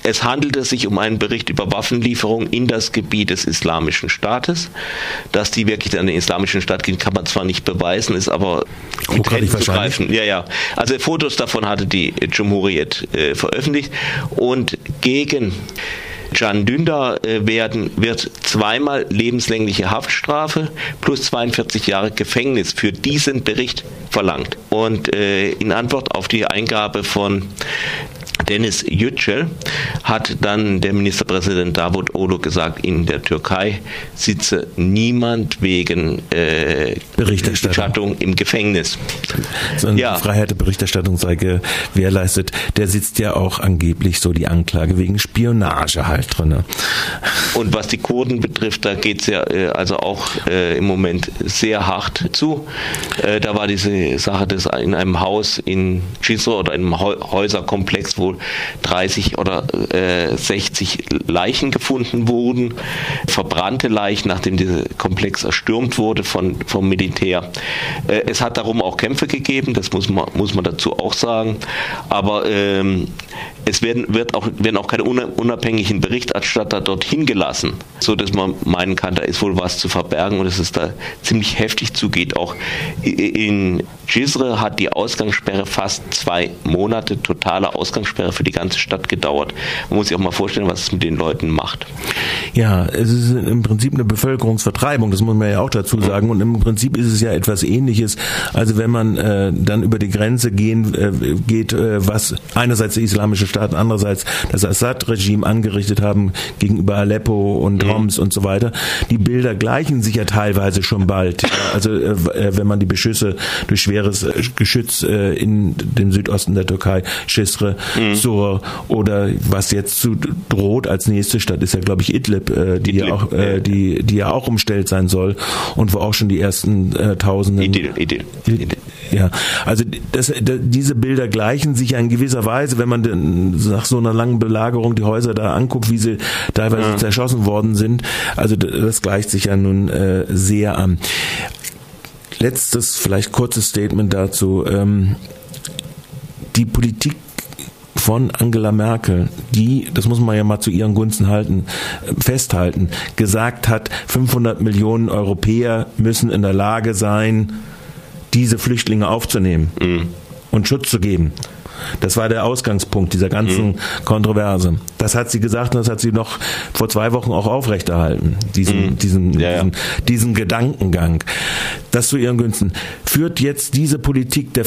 Es handelte sich um einen Bericht über Waffenlieferungen in das Gebiet des Islamischen Staates. Dass die wirklich an den Islamischen Staat gehen, kann man zwar nicht beweisen, ist aber mit Händen zu greifen. Ja, ja. Also Fotos davon hatte die Jumhuriyet äh, veröffentlicht und gegen Can Dündar äh, werden, wird zweimal lebenslängliche Haftstrafe plus 42 Jahre Gefängnis für diesen Bericht verlangt. Und äh, in Antwort auf die Eingabe von Dennis Yücel hat dann der Ministerpräsident Davut Olo gesagt, in der Türkei sitze niemand wegen äh, Berichterstattung im Gefängnis. So ja. Die Freiheit der Berichterstattung sei gewährleistet. Der sitzt ja auch angeblich so die Anklage wegen Spionage halt drin. Und was die Kurden betrifft, da geht es ja äh, also auch äh, im Moment sehr hart zu. Äh, da war diese Sache, dass in einem Haus in Cizre oder in einem Häuserkomplex, wo 30 oder äh, 60 Leichen gefunden wurden, verbrannte Leichen, nachdem dieser Komplex erstürmt wurde von, vom Militär. Äh, es hat darum auch Kämpfe gegeben, das muss man, muss man dazu auch sagen, aber ähm, es werden, wird auch, werden auch keine unabhängigen Berichterstatter dorthin gelassen, so dass man meinen kann, da ist wohl was zu verbergen und dass es da ziemlich heftig zugeht. Auch in Gisre hat die Ausgangssperre fast zwei Monate, totale Ausgangssperre für die ganze Stadt gedauert. Man muss sich auch mal vorstellen, was es mit den Leuten macht. Ja, es ist im Prinzip eine Bevölkerungsvertreibung, das muss man ja auch dazu sagen. Und im Prinzip ist es ja etwas ähnliches. Also wenn man äh, dann über die Grenze gehen äh, geht, äh, was einerseits der islamische Staat, andererseits das Assad-Regime angerichtet haben gegenüber Aleppo und mhm. Homs und so weiter. Die Bilder gleichen sich ja teilweise schon bald. Also äh, äh, wenn man die Beschüsse durch schweres äh, Geschütz in dem Südosten der Türkei, Schisre, mhm. Sur oder was jetzt zu droht als nächste Stadt ist ja glaube ich Idlib, äh, die Idlib, ja auch äh, die die ja auch umstellt sein soll und wo auch schon die ersten äh, Tausenden Idil, Idil, Idil. Ja, also das, das, diese Bilder gleichen sich ja in gewisser Weise, wenn man den, nach so einer langen Belagerung die Häuser da anguckt, wie sie teilweise ja. zerschossen worden sind. Also das gleicht sich ja nun äh, sehr an. Letztes, vielleicht kurzes Statement dazu. Ähm, die Politik von Angela Merkel, die, das muss man ja mal zu ihren Gunsten halten, festhalten, gesagt hat, 500 Millionen Europäer müssen in der Lage sein, diese Flüchtlinge aufzunehmen mhm. und Schutz zu geben. Das war der Ausgangspunkt dieser ganzen mhm. Kontroverse. Das hat sie gesagt und das hat sie noch vor zwei Wochen auch aufrechterhalten, diesen, mhm. diesen, ja, diesen, ja. diesen Gedankengang. Das zu ihren Günsten. Führt jetzt diese Politik der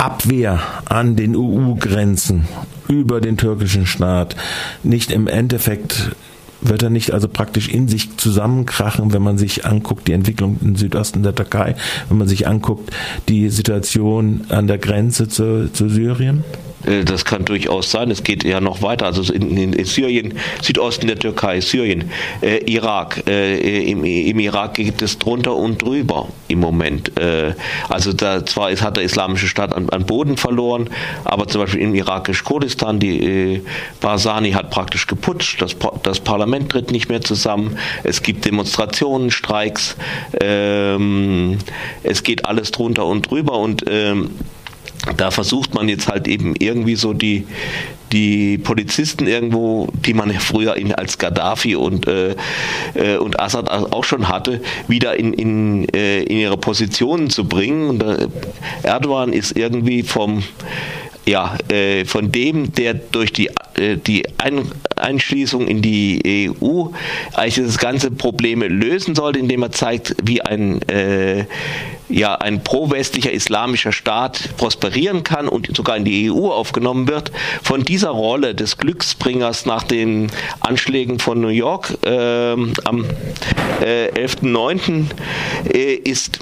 Flüchtlingsabwehr an den EU-Grenzen über den türkischen Staat nicht im Endeffekt wird er nicht also praktisch in sich zusammenkrachen, wenn man sich anguckt, die Entwicklung im Südosten der Türkei, wenn man sich anguckt, die Situation an der Grenze zu, zu Syrien? Äh, das kann durchaus sein. Es geht ja noch weiter. Also in, in, in Syrien, Südosten der Türkei, Syrien, äh, Irak. Äh, im, im, Irak geht es drunter und drüber im Moment. Äh, also da zwar ist, hat der islamische Staat an, an Boden verloren, aber zum Beispiel im irakisch Kurdistan, die äh, Barzani hat praktisch geputscht. Das, das Parlament tritt nicht mehr zusammen. Es gibt Demonstrationen, Streiks. Ähm, es geht alles drunter und drüber und ähm, da versucht man jetzt halt eben irgendwie so die, die Polizisten irgendwo, die man früher in, als Gaddafi und, äh, äh, und Assad auch schon hatte, wieder in, in, äh, in ihre Positionen zu bringen. Und, äh, Erdogan ist irgendwie vom ja, äh, von dem, der durch die, äh, die Ein Einschließung in die EU eigentlich das ganze Probleme lösen sollte, indem er zeigt, wie ein äh, ja ein pro-westlicher islamischer Staat prosperieren kann und sogar in die EU aufgenommen wird, von dieser Rolle des Glücksbringers nach den Anschlägen von New York äh, am äh, 11.09. Äh, ist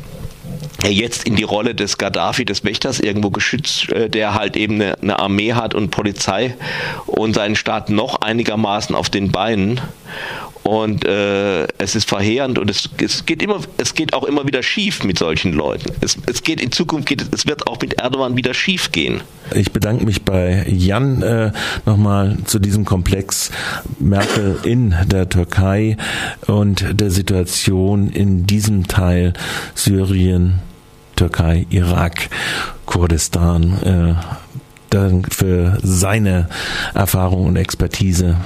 jetzt in die Rolle des Gaddafi, des Wächters irgendwo geschützt, äh, der halt eben eine, Armee hat und Polizei und seinen Staat noch einigermaßen auf den Beinen. Und äh, es ist verheerend und es, es, geht immer, es geht auch immer wieder schief mit solchen Leuten. Es, es geht in Zukunft geht es wird auch mit Erdogan wieder schief gehen. Ich bedanke mich bei Jan äh, nochmal zu diesem Komplex Merkel in der Türkei und der Situation in diesem Teil Syrien, Türkei, Irak, Kurdistan. Äh, für seine Erfahrung und Expertise.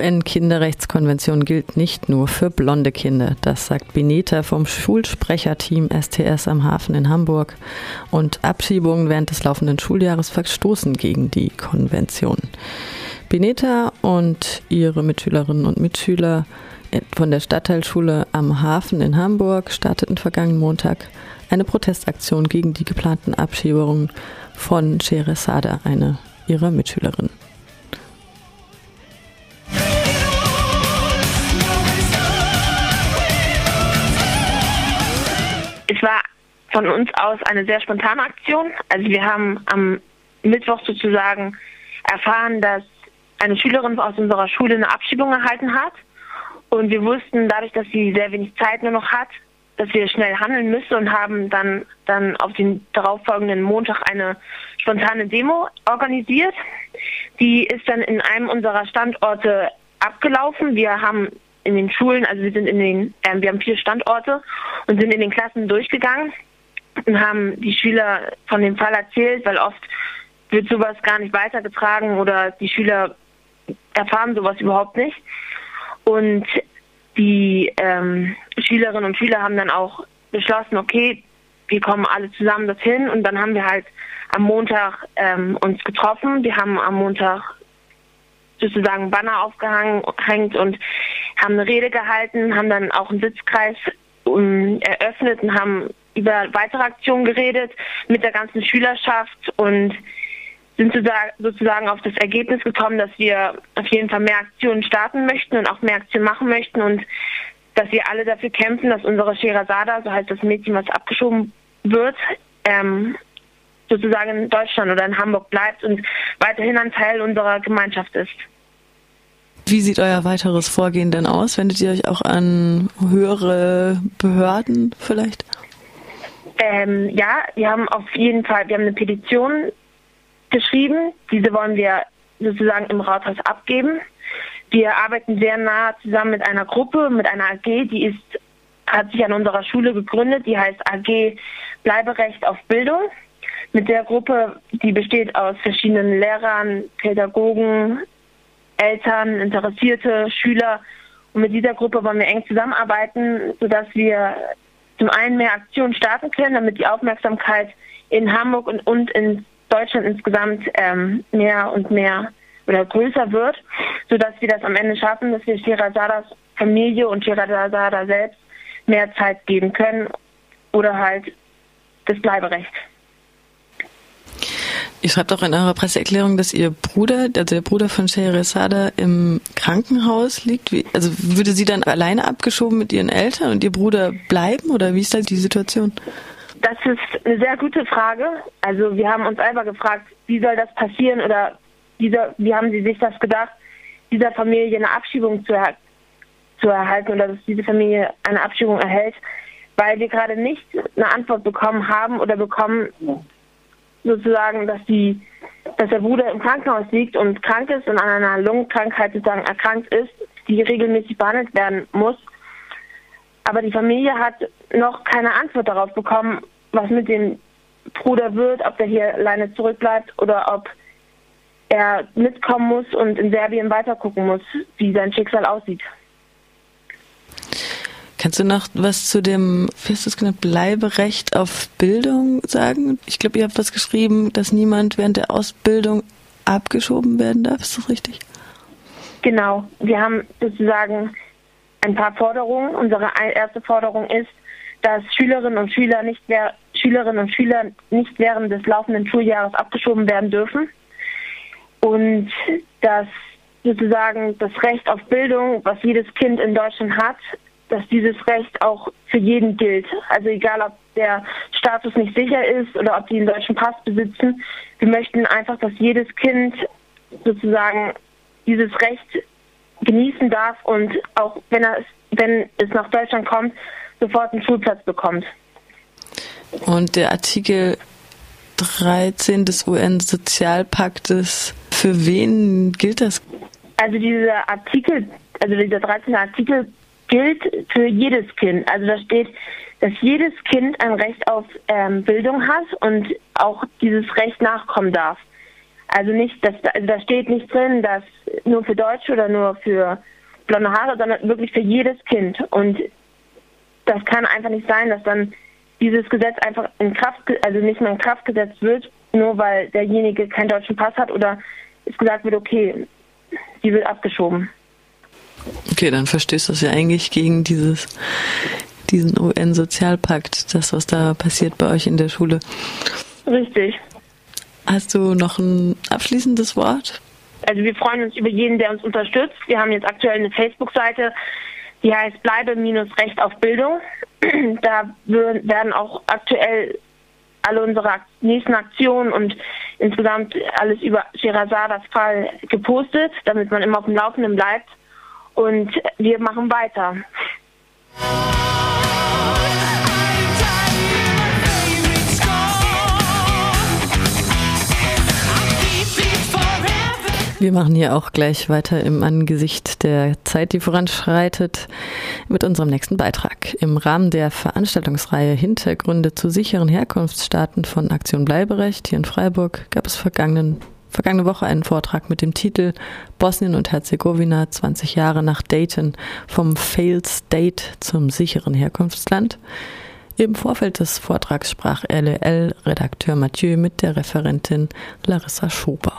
UN-Kinderrechtskonvention gilt nicht nur für blonde Kinder. Das sagt Beneta vom Schulsprecherteam STS am Hafen in Hamburg. Und Abschiebungen während des laufenden Schuljahres verstoßen gegen die Konvention. Beneta und ihre Mitschülerinnen und Mitschüler von der Stadtteilschule am Hafen in Hamburg starteten vergangenen Montag eine Protestaktion gegen die geplanten Abschiebungen von Sheresada, eine ihrer Mitschülerinnen. Es war von uns aus eine sehr spontane Aktion. Also wir haben am Mittwoch sozusagen erfahren, dass eine Schülerin aus unserer Schule eine Abschiebung erhalten hat. Und wir wussten dadurch, dass sie sehr wenig Zeit nur noch hat, dass wir schnell handeln müssen und haben dann, dann auf den darauffolgenden Montag eine spontane Demo organisiert. Die ist dann in einem unserer Standorte abgelaufen. Wir haben in den Schulen, also wir sind in den, äh, wir haben vier Standorte und sind in den Klassen durchgegangen und haben die Schüler von dem Fall erzählt, weil oft wird sowas gar nicht weitergetragen oder die Schüler erfahren sowas überhaupt nicht. Und die ähm, Schülerinnen und Schüler haben dann auch beschlossen, okay, wir kommen alle zusammen dorthin und dann haben wir halt am Montag ähm, uns getroffen. Wir haben am Montag sozusagen Banner aufgehängt und haben eine Rede gehalten, haben dann auch einen Sitzkreis um, eröffnet und haben über weitere Aktionen geredet mit der ganzen Schülerschaft und sind sozusagen auf das Ergebnis gekommen, dass wir auf jeden Fall mehr Aktionen starten möchten und auch mehr Aktionen machen möchten und dass wir alle dafür kämpfen, dass unsere Sherazada, so heißt das Mädchen, was abgeschoben wird, ähm, sozusagen in Deutschland oder in Hamburg bleibt und weiterhin ein Teil unserer Gemeinschaft ist. Wie sieht euer weiteres Vorgehen denn aus? Wendet ihr euch auch an höhere Behörden vielleicht? Ähm, ja, wir haben auf jeden Fall, wir haben eine Petition geschrieben. Diese wollen wir sozusagen im Rathaus abgeben. Wir arbeiten sehr nah zusammen mit einer Gruppe, mit einer AG, die ist, hat sich an unserer Schule gegründet, die heißt AG Bleiberecht auf Bildung. Mit der Gruppe, die besteht aus verschiedenen Lehrern, Pädagogen, Eltern, Interessierte, Schüler. Und mit dieser Gruppe wollen wir eng zusammenarbeiten, sodass wir zum einen mehr Aktionen starten können, damit die Aufmerksamkeit in Hamburg und, und in Deutschland insgesamt ähm, mehr und mehr oder größer wird, sodass wir das am Ende schaffen, dass wir Shirazadas Familie und Shirazada selbst mehr Zeit geben können oder halt das Bleiberecht. Ihr schreibt auch in eurer Presseerklärung, dass Ihr Bruder, also der Bruder von Scheherazade, im Krankenhaus liegt. Wie, also würde sie dann alleine abgeschoben mit ihren Eltern und Ihr Bruder bleiben oder wie ist da die Situation? Das ist eine sehr gute Frage. Also wir haben uns selber gefragt, wie soll das passieren oder wie, wie haben Sie sich das gedacht, dieser Familie eine Abschiebung zu, zu erhalten oder dass diese Familie eine Abschiebung erhält, weil wir gerade nicht eine Antwort bekommen haben oder bekommen sozusagen, dass die, dass der Bruder im Krankenhaus liegt und krank ist und an einer Lungenkrankheit sozusagen erkrankt ist, die regelmäßig behandelt werden muss. Aber die Familie hat noch keine Antwort darauf bekommen, was mit dem Bruder wird, ob der hier alleine zurückbleibt oder ob er mitkommen muss und in Serbien weitergucken muss, wie sein Schicksal aussieht. Kannst du noch was zu dem, wie hast du es genannt, Bleiberecht auf Bildung sagen? Ich glaube, ihr habt was geschrieben, dass niemand während der Ausbildung abgeschoben werden darf. Ist das richtig? Genau. Wir haben sozusagen ein paar Forderungen. Unsere erste Forderung ist, dass Schülerinnen und Schüler nicht Schülerinnen und Schüler nicht während des laufenden Schuljahres abgeschoben werden dürfen und dass sozusagen das Recht auf Bildung, was jedes Kind in Deutschland hat, dass dieses Recht auch für jeden gilt. Also egal, ob der Status nicht sicher ist oder ob die einen deutschen Pass besitzen. Wir möchten einfach, dass jedes Kind sozusagen dieses Recht genießen darf und auch wenn er wenn es nach Deutschland kommt, sofort einen Schulplatz bekommt. Und der Artikel 13 des UN-Sozialpaktes, für wen gilt das? Also dieser Artikel, also dieser 13. Artikel gilt für jedes Kind. Also da steht, dass jedes Kind ein Recht auf ähm, Bildung hat und auch dieses Recht nachkommen darf. Also nicht, dass also da steht nicht drin, dass nur für Deutsche oder nur für blonde Haare, sondern wirklich für jedes Kind. Und das kann einfach nicht sein, dass dann dieses Gesetz einfach in Kraft, also nicht mehr in Kraft gesetzt wird, nur weil derjenige keinen deutschen Pass hat oder es gesagt wird, okay, die wird abgeschoben. Okay, dann verstößt das ja eigentlich gegen dieses, diesen UN-Sozialpakt, das, was da passiert bei euch in der Schule. Richtig. Hast du noch ein abschließendes Wort? Also wir freuen uns über jeden, der uns unterstützt. Wir haben jetzt aktuell eine Facebook-Seite, die heißt Bleibe-Recht auf Bildung. da werden auch aktuell alle unsere nächsten Aktionen und insgesamt alles über Shirazadas Fall gepostet, damit man immer auf dem Laufenden bleibt. Und wir machen weiter. Wir machen hier auch gleich weiter im Angesicht der Zeit, die voranschreitet, mit unserem nächsten Beitrag. Im Rahmen der Veranstaltungsreihe Hintergründe zu sicheren Herkunftsstaaten von Aktion Bleiberecht hier in Freiburg gab es vergangenen, vergangene Woche einen Vortrag mit dem Titel Bosnien und Herzegowina 20 Jahre nach Dayton vom Failed State zum sicheren Herkunftsland. Im Vorfeld des Vortrags sprach LEL-Redakteur Mathieu mit der Referentin Larissa Schober.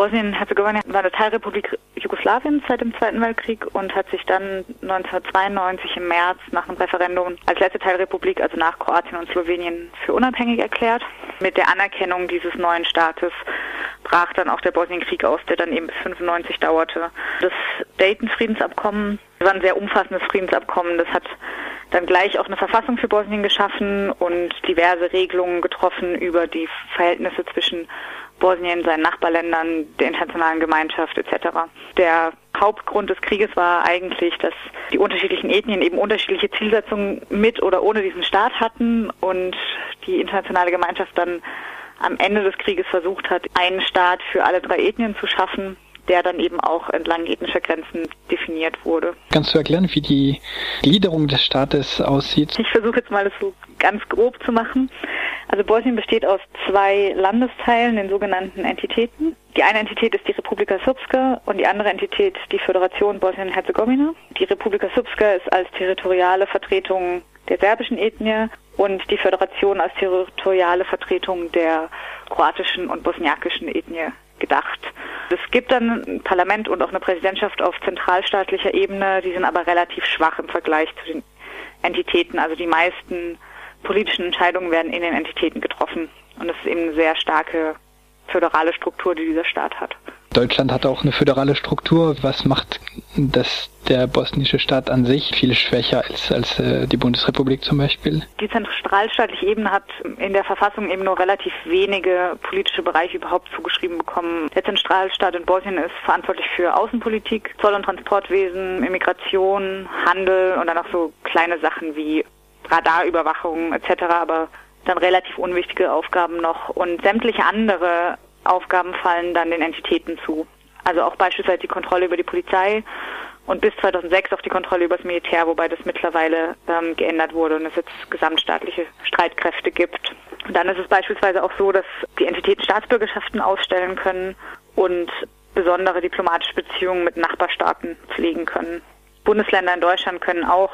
Bosnien-Herzegowina war eine Teilrepublik Jugoslawiens seit dem Zweiten Weltkrieg und hat sich dann 1992 im März nach einem Referendum als letzte Teilrepublik, also nach Kroatien und Slowenien, für unabhängig erklärt. Mit der Anerkennung dieses neuen Staates brach dann auch der Bosnienkrieg aus, der dann eben bis 95 dauerte. Das Dayton-Friedensabkommen war ein sehr umfassendes Friedensabkommen. Das hat dann gleich auch eine Verfassung für Bosnien geschaffen und diverse Regelungen getroffen über die Verhältnisse zwischen Bosnien, seinen Nachbarländern, der internationalen Gemeinschaft etc. Der Hauptgrund des Krieges war eigentlich, dass die unterschiedlichen Ethnien eben unterschiedliche Zielsetzungen mit oder ohne diesen Staat hatten und die internationale Gemeinschaft dann am Ende des Krieges versucht hat, einen Staat für alle drei Ethnien zu schaffen, der dann eben auch entlang ethnischer Grenzen definiert wurde. Kannst du erklären, wie die Gliederung des Staates aussieht? Ich versuche jetzt mal das so ganz grob zu machen. Also Bosnien besteht aus zwei Landesteilen, den sogenannten Entitäten. Die eine Entität ist die Republika Srpska und die andere Entität die Föderation Bosnien-Herzegowina. Die Republika Srpska ist als territoriale Vertretung der serbischen Ethnie und die Föderation als territoriale Vertretung der kroatischen und bosniakischen Ethnie gedacht. Es gibt dann ein Parlament und auch eine Präsidentschaft auf zentralstaatlicher Ebene, die sind aber relativ schwach im Vergleich zu den Entitäten. Also die meisten politischen Entscheidungen werden in den Entitäten getroffen. Und es ist eben eine sehr starke föderale Struktur, die dieser Staat hat. Deutschland hat auch eine föderale Struktur. Was macht das der bosnische Staat an sich viel schwächer als, als äh, die Bundesrepublik zum Beispiel? Die zentralstaatliche Ebene hat in der Verfassung eben nur relativ wenige politische Bereiche überhaupt zugeschrieben bekommen. Der Zentralstaat in Bosnien ist verantwortlich für Außenpolitik, Zoll- und Transportwesen, Immigration, Handel und dann auch so kleine Sachen wie Radarüberwachung etc., aber dann relativ unwichtige Aufgaben noch und sämtliche andere Aufgaben fallen dann den Entitäten zu. Also auch beispielsweise die Kontrolle über die Polizei und bis 2006 auch die Kontrolle über das Militär, wobei das mittlerweile ähm, geändert wurde und es jetzt gesamtstaatliche Streitkräfte gibt. Und dann ist es beispielsweise auch so, dass die Entitäten Staatsbürgerschaften ausstellen können und besondere diplomatische Beziehungen mit Nachbarstaaten pflegen können. Bundesländer in Deutschland können auch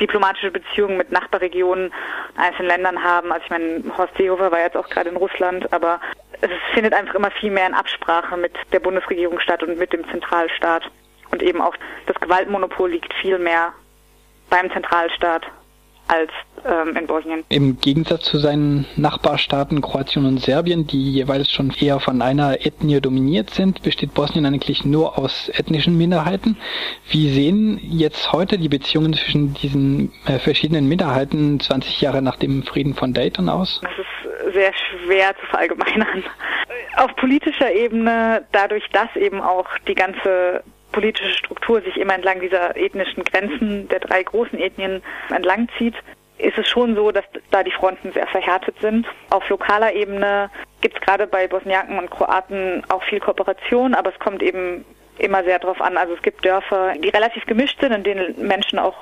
diplomatische Beziehungen mit Nachbarregionen einzelnen Ländern haben. Also ich meine, Horst Seehofer war jetzt auch gerade in Russland, aber es findet einfach immer viel mehr in Absprache mit der Bundesregierung statt und mit dem Zentralstaat. Und eben auch das Gewaltmonopol liegt viel mehr beim Zentralstaat als ähm, in Bosnien. Im Gegensatz zu seinen Nachbarstaaten Kroatien und Serbien, die jeweils schon eher von einer Ethnie dominiert sind, besteht Bosnien eigentlich nur aus ethnischen Minderheiten. Wie sehen jetzt heute die Beziehungen zwischen diesen äh, verschiedenen Minderheiten 20 Jahre nach dem Frieden von Dayton aus? Das ist sehr schwer zu verallgemeinern. Auf politischer Ebene, dadurch, dass eben auch die ganze politische Struktur sich immer entlang dieser ethnischen Grenzen der drei großen Ethnien entlang zieht, ist es schon so, dass da die Fronten sehr verhärtet sind. Auf lokaler Ebene gibt es gerade bei Bosniaken und Kroaten auch viel Kooperation, aber es kommt eben immer sehr darauf an. Also es gibt Dörfer, die relativ gemischt sind, in denen Menschen auch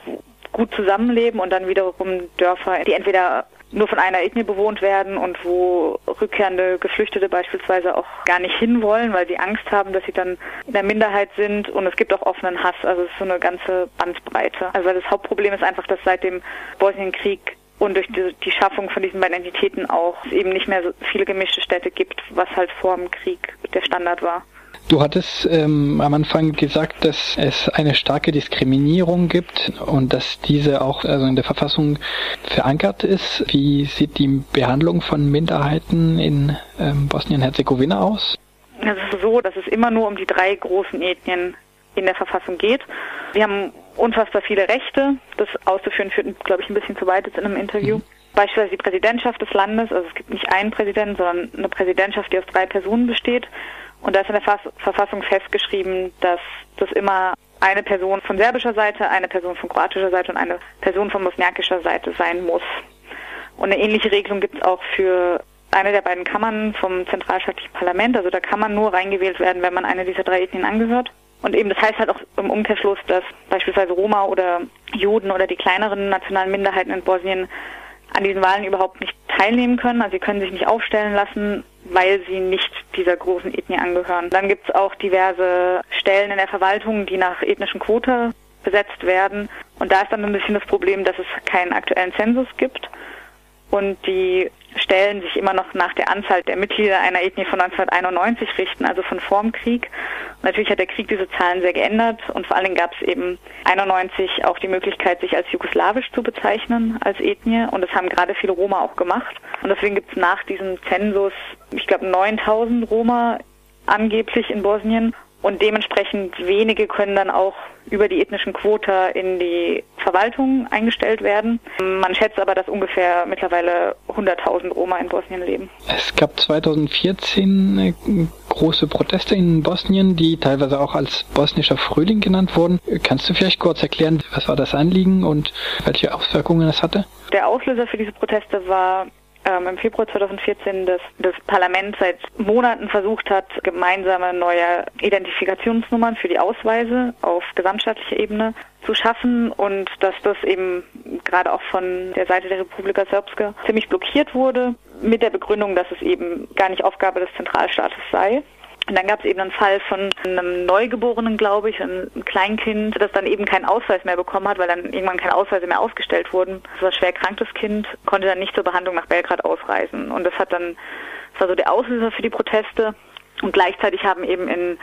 gut zusammenleben und dann wiederum Dörfer, die entweder nur von einer Ethnie bewohnt werden und wo rückkehrende Geflüchtete beispielsweise auch gar nicht hinwollen, weil sie Angst haben, dass sie dann in der Minderheit sind und es gibt auch offenen Hass. Also es ist so eine ganze Bandbreite. Also das Hauptproblem ist einfach, dass seit dem Bosnienkrieg und durch die, die, Schaffung von diesen beiden Entitäten auch es eben nicht mehr so viele gemischte Städte gibt, was halt vor dem Krieg der Standard war. Du hattest ähm, am Anfang gesagt, dass es eine starke Diskriminierung gibt und dass diese auch also in der Verfassung verankert ist. Wie sieht die Behandlung von Minderheiten in ähm, Bosnien-Herzegowina aus? Es ist so, dass es immer nur um die drei großen Ethnien in der Verfassung geht. Wir haben unfassbar viele Rechte. Das auszuführen führt, glaube ich, ein bisschen zu weit jetzt in einem Interview. Mhm. Beispielsweise die Präsidentschaft des Landes. Also es gibt nicht einen Präsidenten, sondern eine Präsidentschaft, die aus drei Personen besteht. Und da ist in der Verfassung festgeschrieben, dass das immer eine Person von serbischer Seite, eine Person von kroatischer Seite und eine Person von bosniakischer Seite sein muss. Und eine ähnliche Regelung gibt es auch für eine der beiden Kammern vom zentralstaatlichen Parlament. Also da kann man nur reingewählt werden, wenn man eine dieser drei Ethnien angehört. Und eben das heißt halt auch im Umkehrschluss, dass beispielsweise Roma oder Juden oder die kleineren nationalen Minderheiten in Bosnien an diesen Wahlen überhaupt nicht teilnehmen können. Also sie können sich nicht aufstellen lassen, weil sie nicht dieser großen Ethnie angehören. Dann gibt es auch diverse Stellen in der Verwaltung, die nach ethnischen Quote besetzt werden. Und da ist dann ein bisschen das Problem, dass es keinen aktuellen Zensus gibt und die Stellen sich immer noch nach der Anzahl der Mitglieder einer Ethnie von 1991 richten, also von vorm Krieg. Natürlich hat der Krieg diese Zahlen sehr geändert und vor allen Dingen gab es eben 91 auch die Möglichkeit, sich als jugoslawisch zu bezeichnen als Ethnie und das haben gerade viele Roma auch gemacht. Und deswegen gibt es nach diesem Zensus, ich glaube 9000 Roma angeblich in Bosnien und dementsprechend wenige können dann auch über die ethnischen Quota in die Verwaltung eingestellt werden. Man schätzt aber, dass ungefähr mittlerweile 100.000 Roma in Bosnien leben. Es gab 2014 äh, große Proteste in Bosnien, die teilweise auch als bosnischer Frühling genannt wurden. Kannst du vielleicht kurz erklären, was war das Anliegen und welche Auswirkungen es hatte? Der Auslöser für diese Proteste war ähm, im Februar 2014 dass das Parlament seit Monaten versucht hat, gemeinsame neue Identifikationsnummern für die Ausweise auf gesamtstaatlicher Ebene zu schaffen und dass das eben gerade auch von der Seite der Republika Srpska ziemlich blockiert wurde mit der Begründung, dass es eben gar nicht Aufgabe des Zentralstaates sei. Und dann gab es eben einen Fall von einem Neugeborenen, glaube ich, ein Kleinkind, das dann eben keinen Ausweis mehr bekommen hat, weil dann irgendwann keine Ausweise mehr ausgestellt wurden. Das war schwer krankes Kind, konnte dann nicht zur Behandlung nach Belgrad ausreisen. Und das hat dann, das war so der Auslöser für die Proteste. Und gleichzeitig haben eben in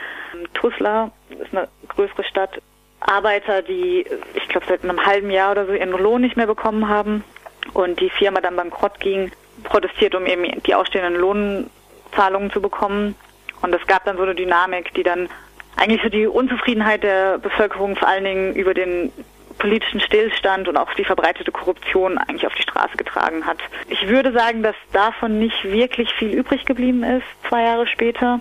Tuzla, das ist eine größere Stadt, Arbeiter, die, ich glaube, seit einem halben Jahr oder so ihren Lohn nicht mehr bekommen haben und die Firma dann bankrott ging, protestiert, um eben die ausstehenden Lohnzahlungen zu bekommen. Und es gab dann so eine Dynamik, die dann eigentlich so die Unzufriedenheit der Bevölkerung vor allen Dingen über den politischen Stillstand und auch die verbreitete Korruption eigentlich auf die Straße getragen hat. Ich würde sagen, dass davon nicht wirklich viel übrig geblieben ist, zwei Jahre später.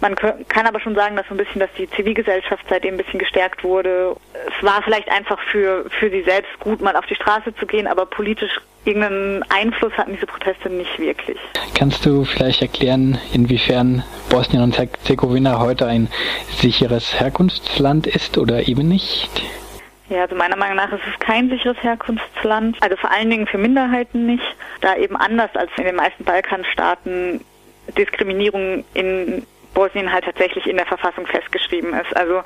Man kann aber schon sagen, dass so ein bisschen, dass die Zivilgesellschaft seitdem ein bisschen gestärkt wurde. Es war vielleicht einfach für, für sie selbst gut, mal auf die Straße zu gehen, aber politisch irgendeinen Einfluss hatten diese Proteste nicht wirklich. Kannst du vielleicht erklären, inwiefern Bosnien und Herzegowina heute ein sicheres Herkunftsland ist oder eben nicht? Ja, also meiner Meinung nach ist es kein sicheres Herkunftsland. Also vor allen Dingen für Minderheiten nicht, da eben anders als in den meisten Balkanstaaten Diskriminierung in Bosnien halt tatsächlich in der Verfassung festgeschrieben ist. Also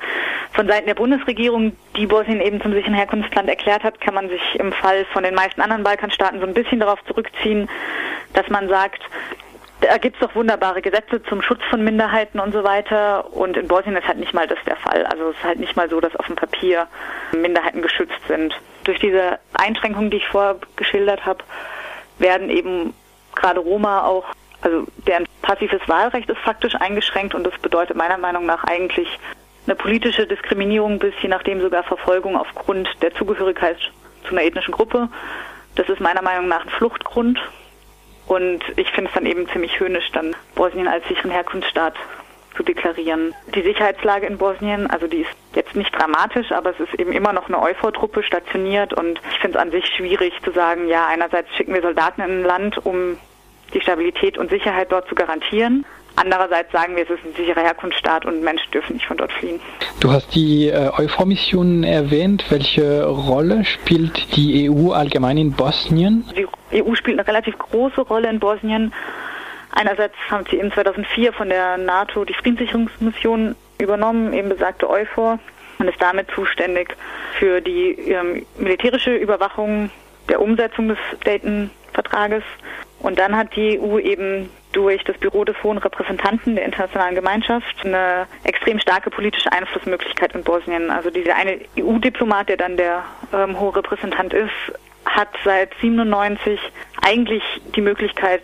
von Seiten der Bundesregierung, die Bosnien eben zum sicheren Herkunftsland erklärt hat, kann man sich im Fall von den meisten anderen Balkanstaaten so ein bisschen darauf zurückziehen, dass man sagt, da gibt es doch wunderbare Gesetze zum Schutz von Minderheiten und so weiter. Und in Bosnien ist halt nicht mal das der Fall. Also es ist halt nicht mal so, dass auf dem Papier Minderheiten geschützt sind. Durch diese Einschränkungen, die ich vorher geschildert habe, werden eben gerade Roma auch also deren passives Wahlrecht ist faktisch eingeschränkt und das bedeutet meiner Meinung nach eigentlich eine politische Diskriminierung bis je nachdem sogar Verfolgung aufgrund der Zugehörigkeit zu einer ethnischen Gruppe. Das ist meiner Meinung nach ein Fluchtgrund. Und ich finde es dann eben ziemlich höhnisch, dann Bosnien als sicheren Herkunftsstaat zu deklarieren. Die Sicherheitslage in Bosnien, also die ist jetzt nicht dramatisch, aber es ist eben immer noch eine Euphor-Truppe stationiert und ich finde es an sich schwierig zu sagen, ja, einerseits schicken wir Soldaten in ein Land, um die Stabilität und Sicherheit dort zu garantieren. Andererseits sagen wir, es ist ein sicherer Herkunftsstaat und Menschen dürfen nicht von dort fliehen. Du hast die äh, EUFOR-Mission erwähnt. Welche Rolle spielt die EU allgemein in Bosnien? Die EU spielt eine relativ große Rolle in Bosnien. Einerseits haben sie in 2004 von der NATO die Friedenssicherungsmission übernommen, eben besagte EUFOR, und ist damit zuständig für die ähm, militärische Überwachung der Umsetzung des Dayton-Vertrages und dann hat die EU eben durch das Büro des Hohen Repräsentanten der internationalen Gemeinschaft eine extrem starke politische Einflussmöglichkeit in Bosnien. Also dieser eine EU-Diplomat, der dann der ähm, Hohe Repräsentant ist, hat seit 97 eigentlich die Möglichkeit,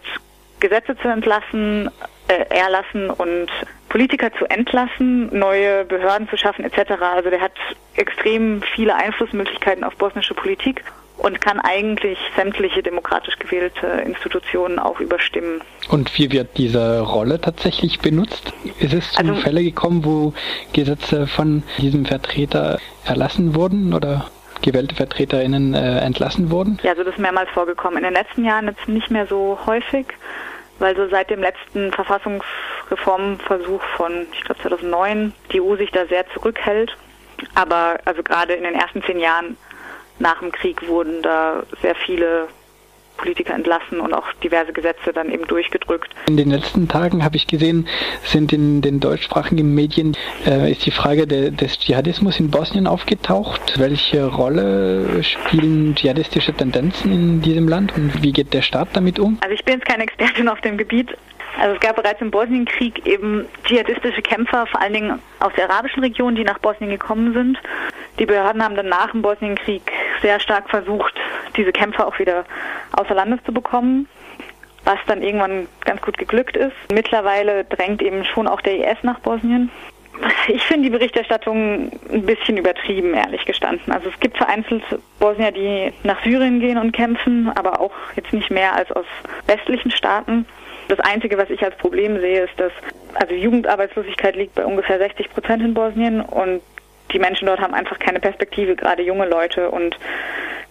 Gesetze zu entlassen, äh, erlassen und Politiker zu entlassen, neue Behörden zu schaffen etc. Also der hat extrem viele Einflussmöglichkeiten auf bosnische Politik und kann eigentlich sämtliche demokratisch gewählte Institutionen auch überstimmen. Und wie wird diese Rolle tatsächlich benutzt? Ist es zu also, Fälle gekommen, wo Gesetze von diesem Vertreter erlassen wurden oder gewählte VertreterInnen äh, entlassen wurden? Ja, also das ist mehrmals vorgekommen. In den letzten Jahren jetzt nicht mehr so häufig, weil so seit dem letzten Verfassungsreformversuch von, ich glaube 2009, die EU sich da sehr zurückhält. Aber also gerade in den ersten zehn Jahren nach dem Krieg wurden da sehr viele Politiker entlassen und auch diverse Gesetze dann eben durchgedrückt. In den letzten Tagen habe ich gesehen, sind in den deutschsprachigen Medien äh, ist die Frage de, des Dschihadismus in Bosnien aufgetaucht. Welche Rolle spielen dschihadistische Tendenzen in diesem Land und wie geht der Staat damit um? Also ich bin jetzt keine Expertin auf dem Gebiet, also es gab bereits im Bosnienkrieg eben dschihadistische Kämpfer, vor allen Dingen aus der arabischen Region, die nach Bosnien gekommen sind. Die Behörden haben dann nach dem Bosnienkrieg sehr stark versucht, diese Kämpfer auch wieder außer Landes zu bekommen, was dann irgendwann ganz gut geglückt ist. Mittlerweile drängt eben schon auch der IS nach Bosnien. Ich finde die Berichterstattung ein bisschen übertrieben, ehrlich gestanden. Also es gibt vereinzelt Bosnier, die nach Syrien gehen und kämpfen, aber auch jetzt nicht mehr als aus westlichen Staaten. Das Einzige, was ich als Problem sehe, ist, dass also Jugendarbeitslosigkeit liegt bei ungefähr 60 Prozent in Bosnien und die Menschen dort haben einfach keine Perspektive, gerade junge Leute und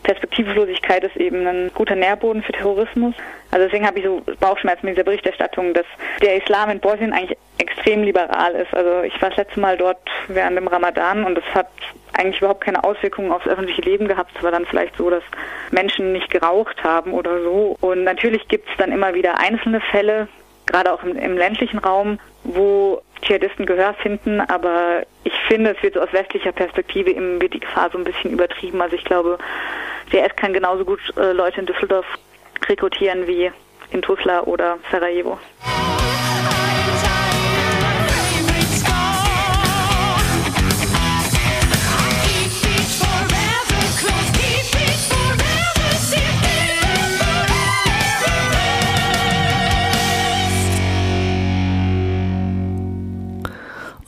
Perspektivlosigkeit ist eben ein guter Nährboden für Terrorismus. Also deswegen habe ich so Bauchschmerzen mit dieser Berichterstattung, dass der Islam in Bosnien eigentlich extrem liberal ist. Also ich war das letzte Mal dort während dem Ramadan und es hat eigentlich überhaupt keine Auswirkungen aufs öffentliche Leben gehabt. Es war dann vielleicht so, dass Menschen nicht geraucht haben oder so. Und natürlich gibt es dann immer wieder einzelne Fälle, gerade auch im, im ländlichen Raum, wo Dschihadisten Gehör finden, aber ich finde, es wird so aus westlicher Perspektive eben wird die Gefahr so ein bisschen übertrieben. Also ich glaube, der S kann genauso gut äh, Leute in Düsseldorf rekrutieren wie in Tuzla oder Sarajevo.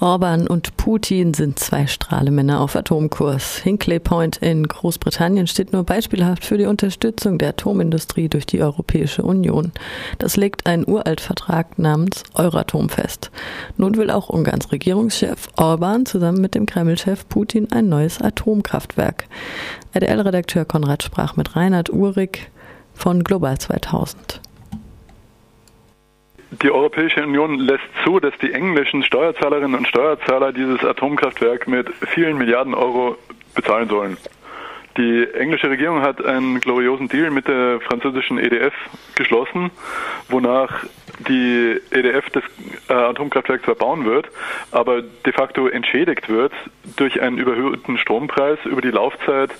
Orban und Putin sind zwei Strahlemänner auf Atomkurs. Hinkley Point in Großbritannien steht nur beispielhaft für die Unterstützung der Atomindustrie durch die Europäische Union. Das legt ein Uraltvertrag namens Euratom fest. Nun will auch Ungarns Regierungschef Orban zusammen mit dem Kreml-Chef Putin ein neues Atomkraftwerk. RDL-Redakteur Konrad sprach mit Reinhard Uhrig von Global 2000. Die Europäische Union lässt zu, dass die englischen Steuerzahlerinnen und Steuerzahler dieses Atomkraftwerk mit vielen Milliarden Euro bezahlen sollen. Die englische Regierung hat einen gloriosen Deal mit der französischen EDF geschlossen, wonach die EDF das äh, Atomkraftwerk zwar bauen wird, aber de facto entschädigt wird durch einen überhöhten Strompreis über die Laufzeit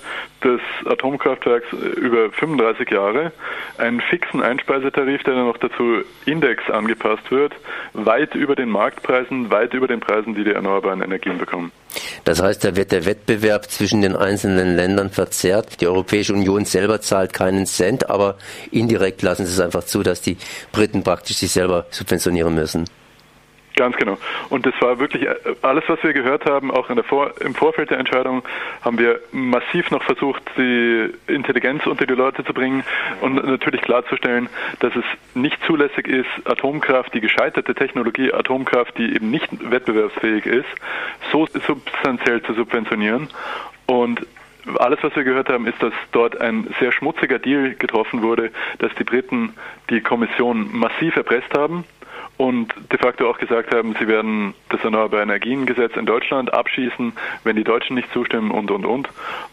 des Atomkraftwerks äh, über 35 Jahre, einen fixen Einspeisetarif, der dann noch dazu Index angepasst wird, weit über den Marktpreisen, weit über den Preisen, die die erneuerbaren Energien bekommen. Das heißt, da wird der Wettbewerb zwischen den einzelnen Ländern verzerrt. Die Europäische Union selber zahlt keinen Cent, aber indirekt lassen sie es einfach zu, dass die Briten praktisch sich selber subventionieren müssen. Ganz genau. Und das war wirklich äh, alles, was wir gehört haben, auch Vor im Vorfeld der Entscheidung, haben wir massiv noch versucht, die Intelligenz unter die Leute zu bringen und natürlich klarzustellen, dass es nicht zulässig ist, Atomkraft, die gescheiterte Technologie Atomkraft, die eben nicht wettbewerbsfähig ist, so substanziell zu subventionieren. Und alles, was wir gehört haben, ist, dass dort ein sehr schmutziger Deal getroffen wurde, dass die Briten die Kommission massiv erpresst haben und de facto auch gesagt haben, sie werden das Erneuerbare Energiengesetz in Deutschland abschießen, wenn die Deutschen nicht zustimmen und, und, und.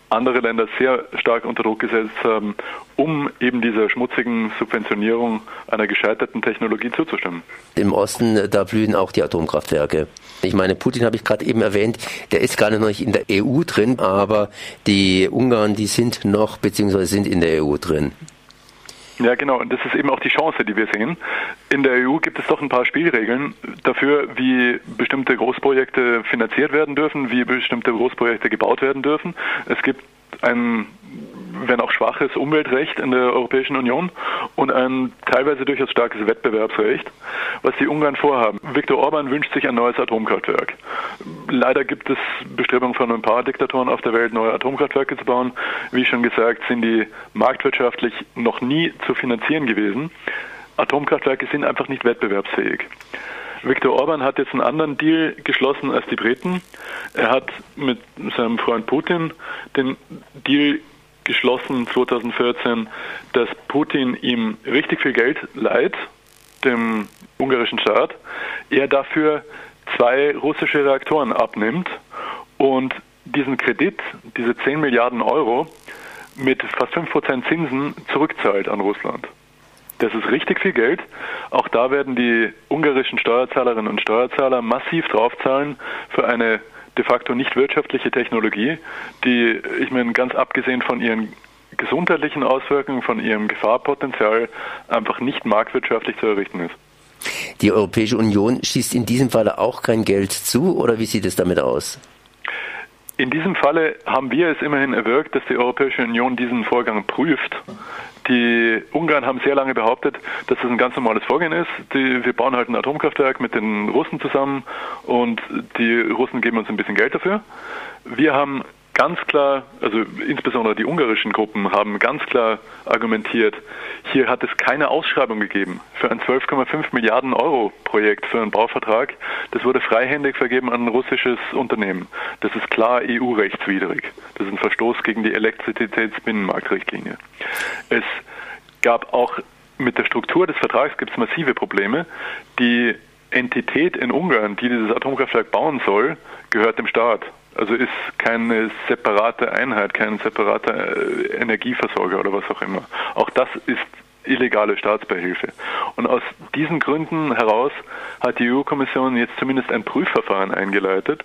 Andere Länder sehr stark unter Druck gesetzt haben, um eben dieser schmutzigen Subventionierung einer gescheiterten Technologie zuzustimmen. Im Osten, da blühen auch die Atomkraftwerke. Ich meine, Putin habe ich gerade eben erwähnt, der ist gar nicht in der EU drin, aber die Ungarn, die sind noch bzw. sind in der EU drin. Ja, genau. Und das ist eben auch die Chance, die wir sehen. In der EU gibt es doch ein paar Spielregeln dafür, wie bestimmte Großprojekte finanziert werden dürfen, wie bestimmte Großprojekte gebaut werden dürfen. Es gibt ein wenn auch schwaches Umweltrecht in der Europäischen Union und ein teilweise durchaus starkes Wettbewerbsrecht, was die Ungarn vorhaben. Viktor Orban wünscht sich ein neues Atomkraftwerk. Leider gibt es Bestrebungen von ein paar Diktatoren auf der Welt, neue Atomkraftwerke zu bauen. Wie schon gesagt, sind die marktwirtschaftlich noch nie zu finanzieren gewesen. Atomkraftwerke sind einfach nicht wettbewerbsfähig. Viktor Orban hat jetzt einen anderen Deal geschlossen als die Briten. Er hat mit seinem Freund Putin den Deal geschlossen 2014, dass Putin ihm richtig viel Geld leiht, dem ungarischen Staat, er dafür zwei russische Reaktoren abnimmt und diesen Kredit, diese 10 Milliarden Euro, mit fast 5% Zinsen zurückzahlt an Russland. Das ist richtig viel Geld. Auch da werden die ungarischen Steuerzahlerinnen und Steuerzahler massiv draufzahlen für eine de facto nicht wirtschaftliche Technologie, die, ich meine, ganz abgesehen von ihren gesundheitlichen Auswirkungen, von ihrem Gefahrpotenzial einfach nicht marktwirtschaftlich zu errichten ist. Die Europäische Union schießt in diesem Falle auch kein Geld zu oder wie sieht es damit aus? In diesem Falle haben wir es immerhin erwirkt, dass die Europäische Union diesen Vorgang prüft. Die Ungarn haben sehr lange behauptet, dass das ein ganz normales Vorgehen ist. Die, wir bauen halt ein Atomkraftwerk mit den Russen zusammen und die Russen geben uns ein bisschen Geld dafür. Wir haben ganz klar, also insbesondere die ungarischen Gruppen haben ganz klar argumentiert, hier hat es keine Ausschreibung gegeben für ein 12,5 Milliarden Euro Projekt für einen Bauvertrag. Das wurde freihändig vergeben an ein russisches Unternehmen. Das ist klar EU-rechtswidrig. Das ist ein Verstoß gegen die Elektrizitätsbinnenmarktrichtlinie. Es gab auch mit der Struktur des Vertrags gibt es massive Probleme. Die Entität in Ungarn, die dieses Atomkraftwerk bauen soll, gehört dem Staat. Also ist keine separate Einheit, kein separater äh, Energieversorger oder was auch immer. Auch das ist illegale Staatsbeihilfe. Und aus diesen Gründen heraus hat die EU-Kommission jetzt zumindest ein Prüfverfahren eingeleitet.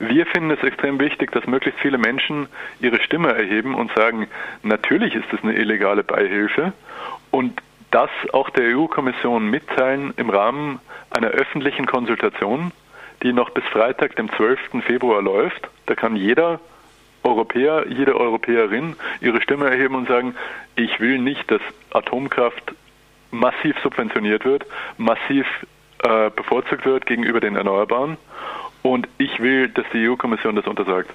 Wir finden es extrem wichtig, dass möglichst viele Menschen ihre Stimme erheben und sagen, natürlich ist es eine illegale Beihilfe und das auch der EU-Kommission mitteilen im Rahmen einer öffentlichen Konsultation die noch bis Freitag, dem 12. Februar läuft. Da kann jeder Europäer, jede Europäerin ihre Stimme erheben und sagen, ich will nicht, dass Atomkraft massiv subventioniert wird, massiv äh, bevorzugt wird gegenüber den Erneuerbaren. Und ich will, dass die EU-Kommission das untersagt.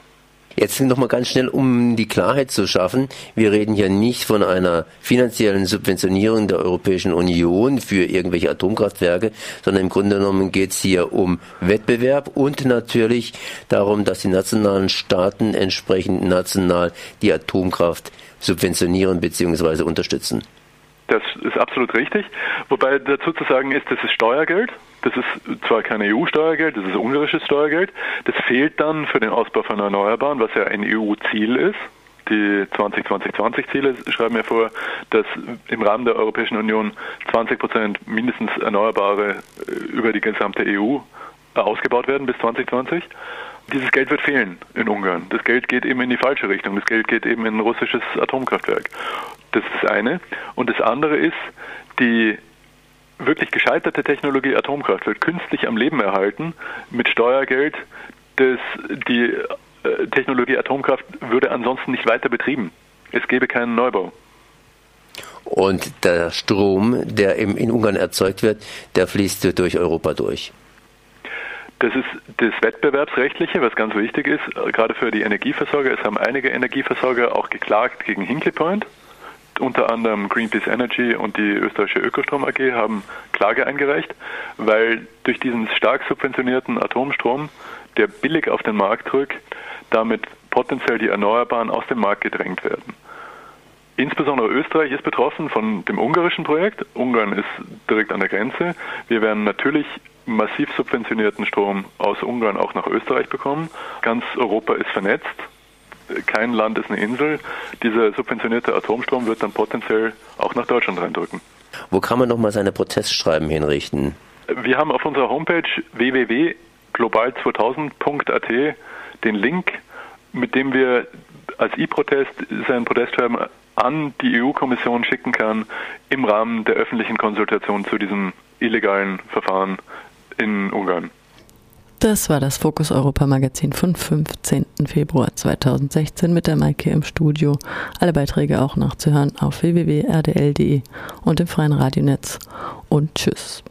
Jetzt noch mal ganz schnell, um die Klarheit zu schaffen. Wir reden hier nicht von einer finanziellen Subventionierung der Europäischen Union für irgendwelche Atomkraftwerke, sondern im Grunde genommen geht es hier um Wettbewerb und natürlich darum, dass die nationalen Staaten entsprechend national die Atomkraft subventionieren bzw. unterstützen. Das ist absolut richtig. Wobei dazu zu sagen ist, das ist Steuergeld. Das ist zwar kein EU-Steuergeld, das ist ungarisches Steuergeld. Das fehlt dann für den Ausbau von Erneuerbaren, was ja ein EU-Ziel ist. Die 20-20-20-Ziele schreiben ja vor, dass im Rahmen der Europäischen Union 20 Prozent mindestens Erneuerbare äh, über die gesamte EU ausgebaut werden bis 2020. Dieses Geld wird fehlen in Ungarn. Das Geld geht eben in die falsche Richtung. Das Geld geht eben in ein russisches Atomkraftwerk. Das ist das eine. Und das andere ist, die wirklich gescheiterte Technologie Atomkraft wird künstlich am Leben erhalten mit Steuergeld. Das, die äh, Technologie Atomkraft würde ansonsten nicht weiter betrieben. Es gäbe keinen Neubau. Und der Strom, der in Ungarn erzeugt wird, der fließt durch Europa durch. Das ist das Wettbewerbsrechtliche, was ganz wichtig ist, gerade für die Energieversorger. Es haben einige Energieversorger auch geklagt gegen Hinkley Point. Unter anderem Greenpeace Energy und die österreichische Ökostrom AG haben Klage eingereicht, weil durch diesen stark subventionierten Atomstrom, der billig auf den Markt drückt, damit potenziell die Erneuerbaren aus dem Markt gedrängt werden. Insbesondere Österreich ist betroffen von dem ungarischen Projekt. Ungarn ist direkt an der Grenze. Wir werden natürlich massiv subventionierten Strom aus Ungarn auch nach Österreich bekommen. Ganz Europa ist vernetzt. Kein Land ist eine Insel. Dieser subventionierte Atomstrom wird dann potenziell auch nach Deutschland reindrücken. Wo kann man nochmal seine Protestschreiben hinrichten? Wir haben auf unserer Homepage www.global2000.at den Link, mit dem wir als E-Protest sein Protestschreiben an die EU-Kommission schicken kann im Rahmen der öffentlichen Konsultation zu diesem illegalen Verfahren in Ungarn. Das war das Fokus Europa Magazin von 15. Februar 2016 mit der Maike im Studio. Alle Beiträge auch nachzuhören auf www.rdl.de und im freien Radionetz. Und tschüss.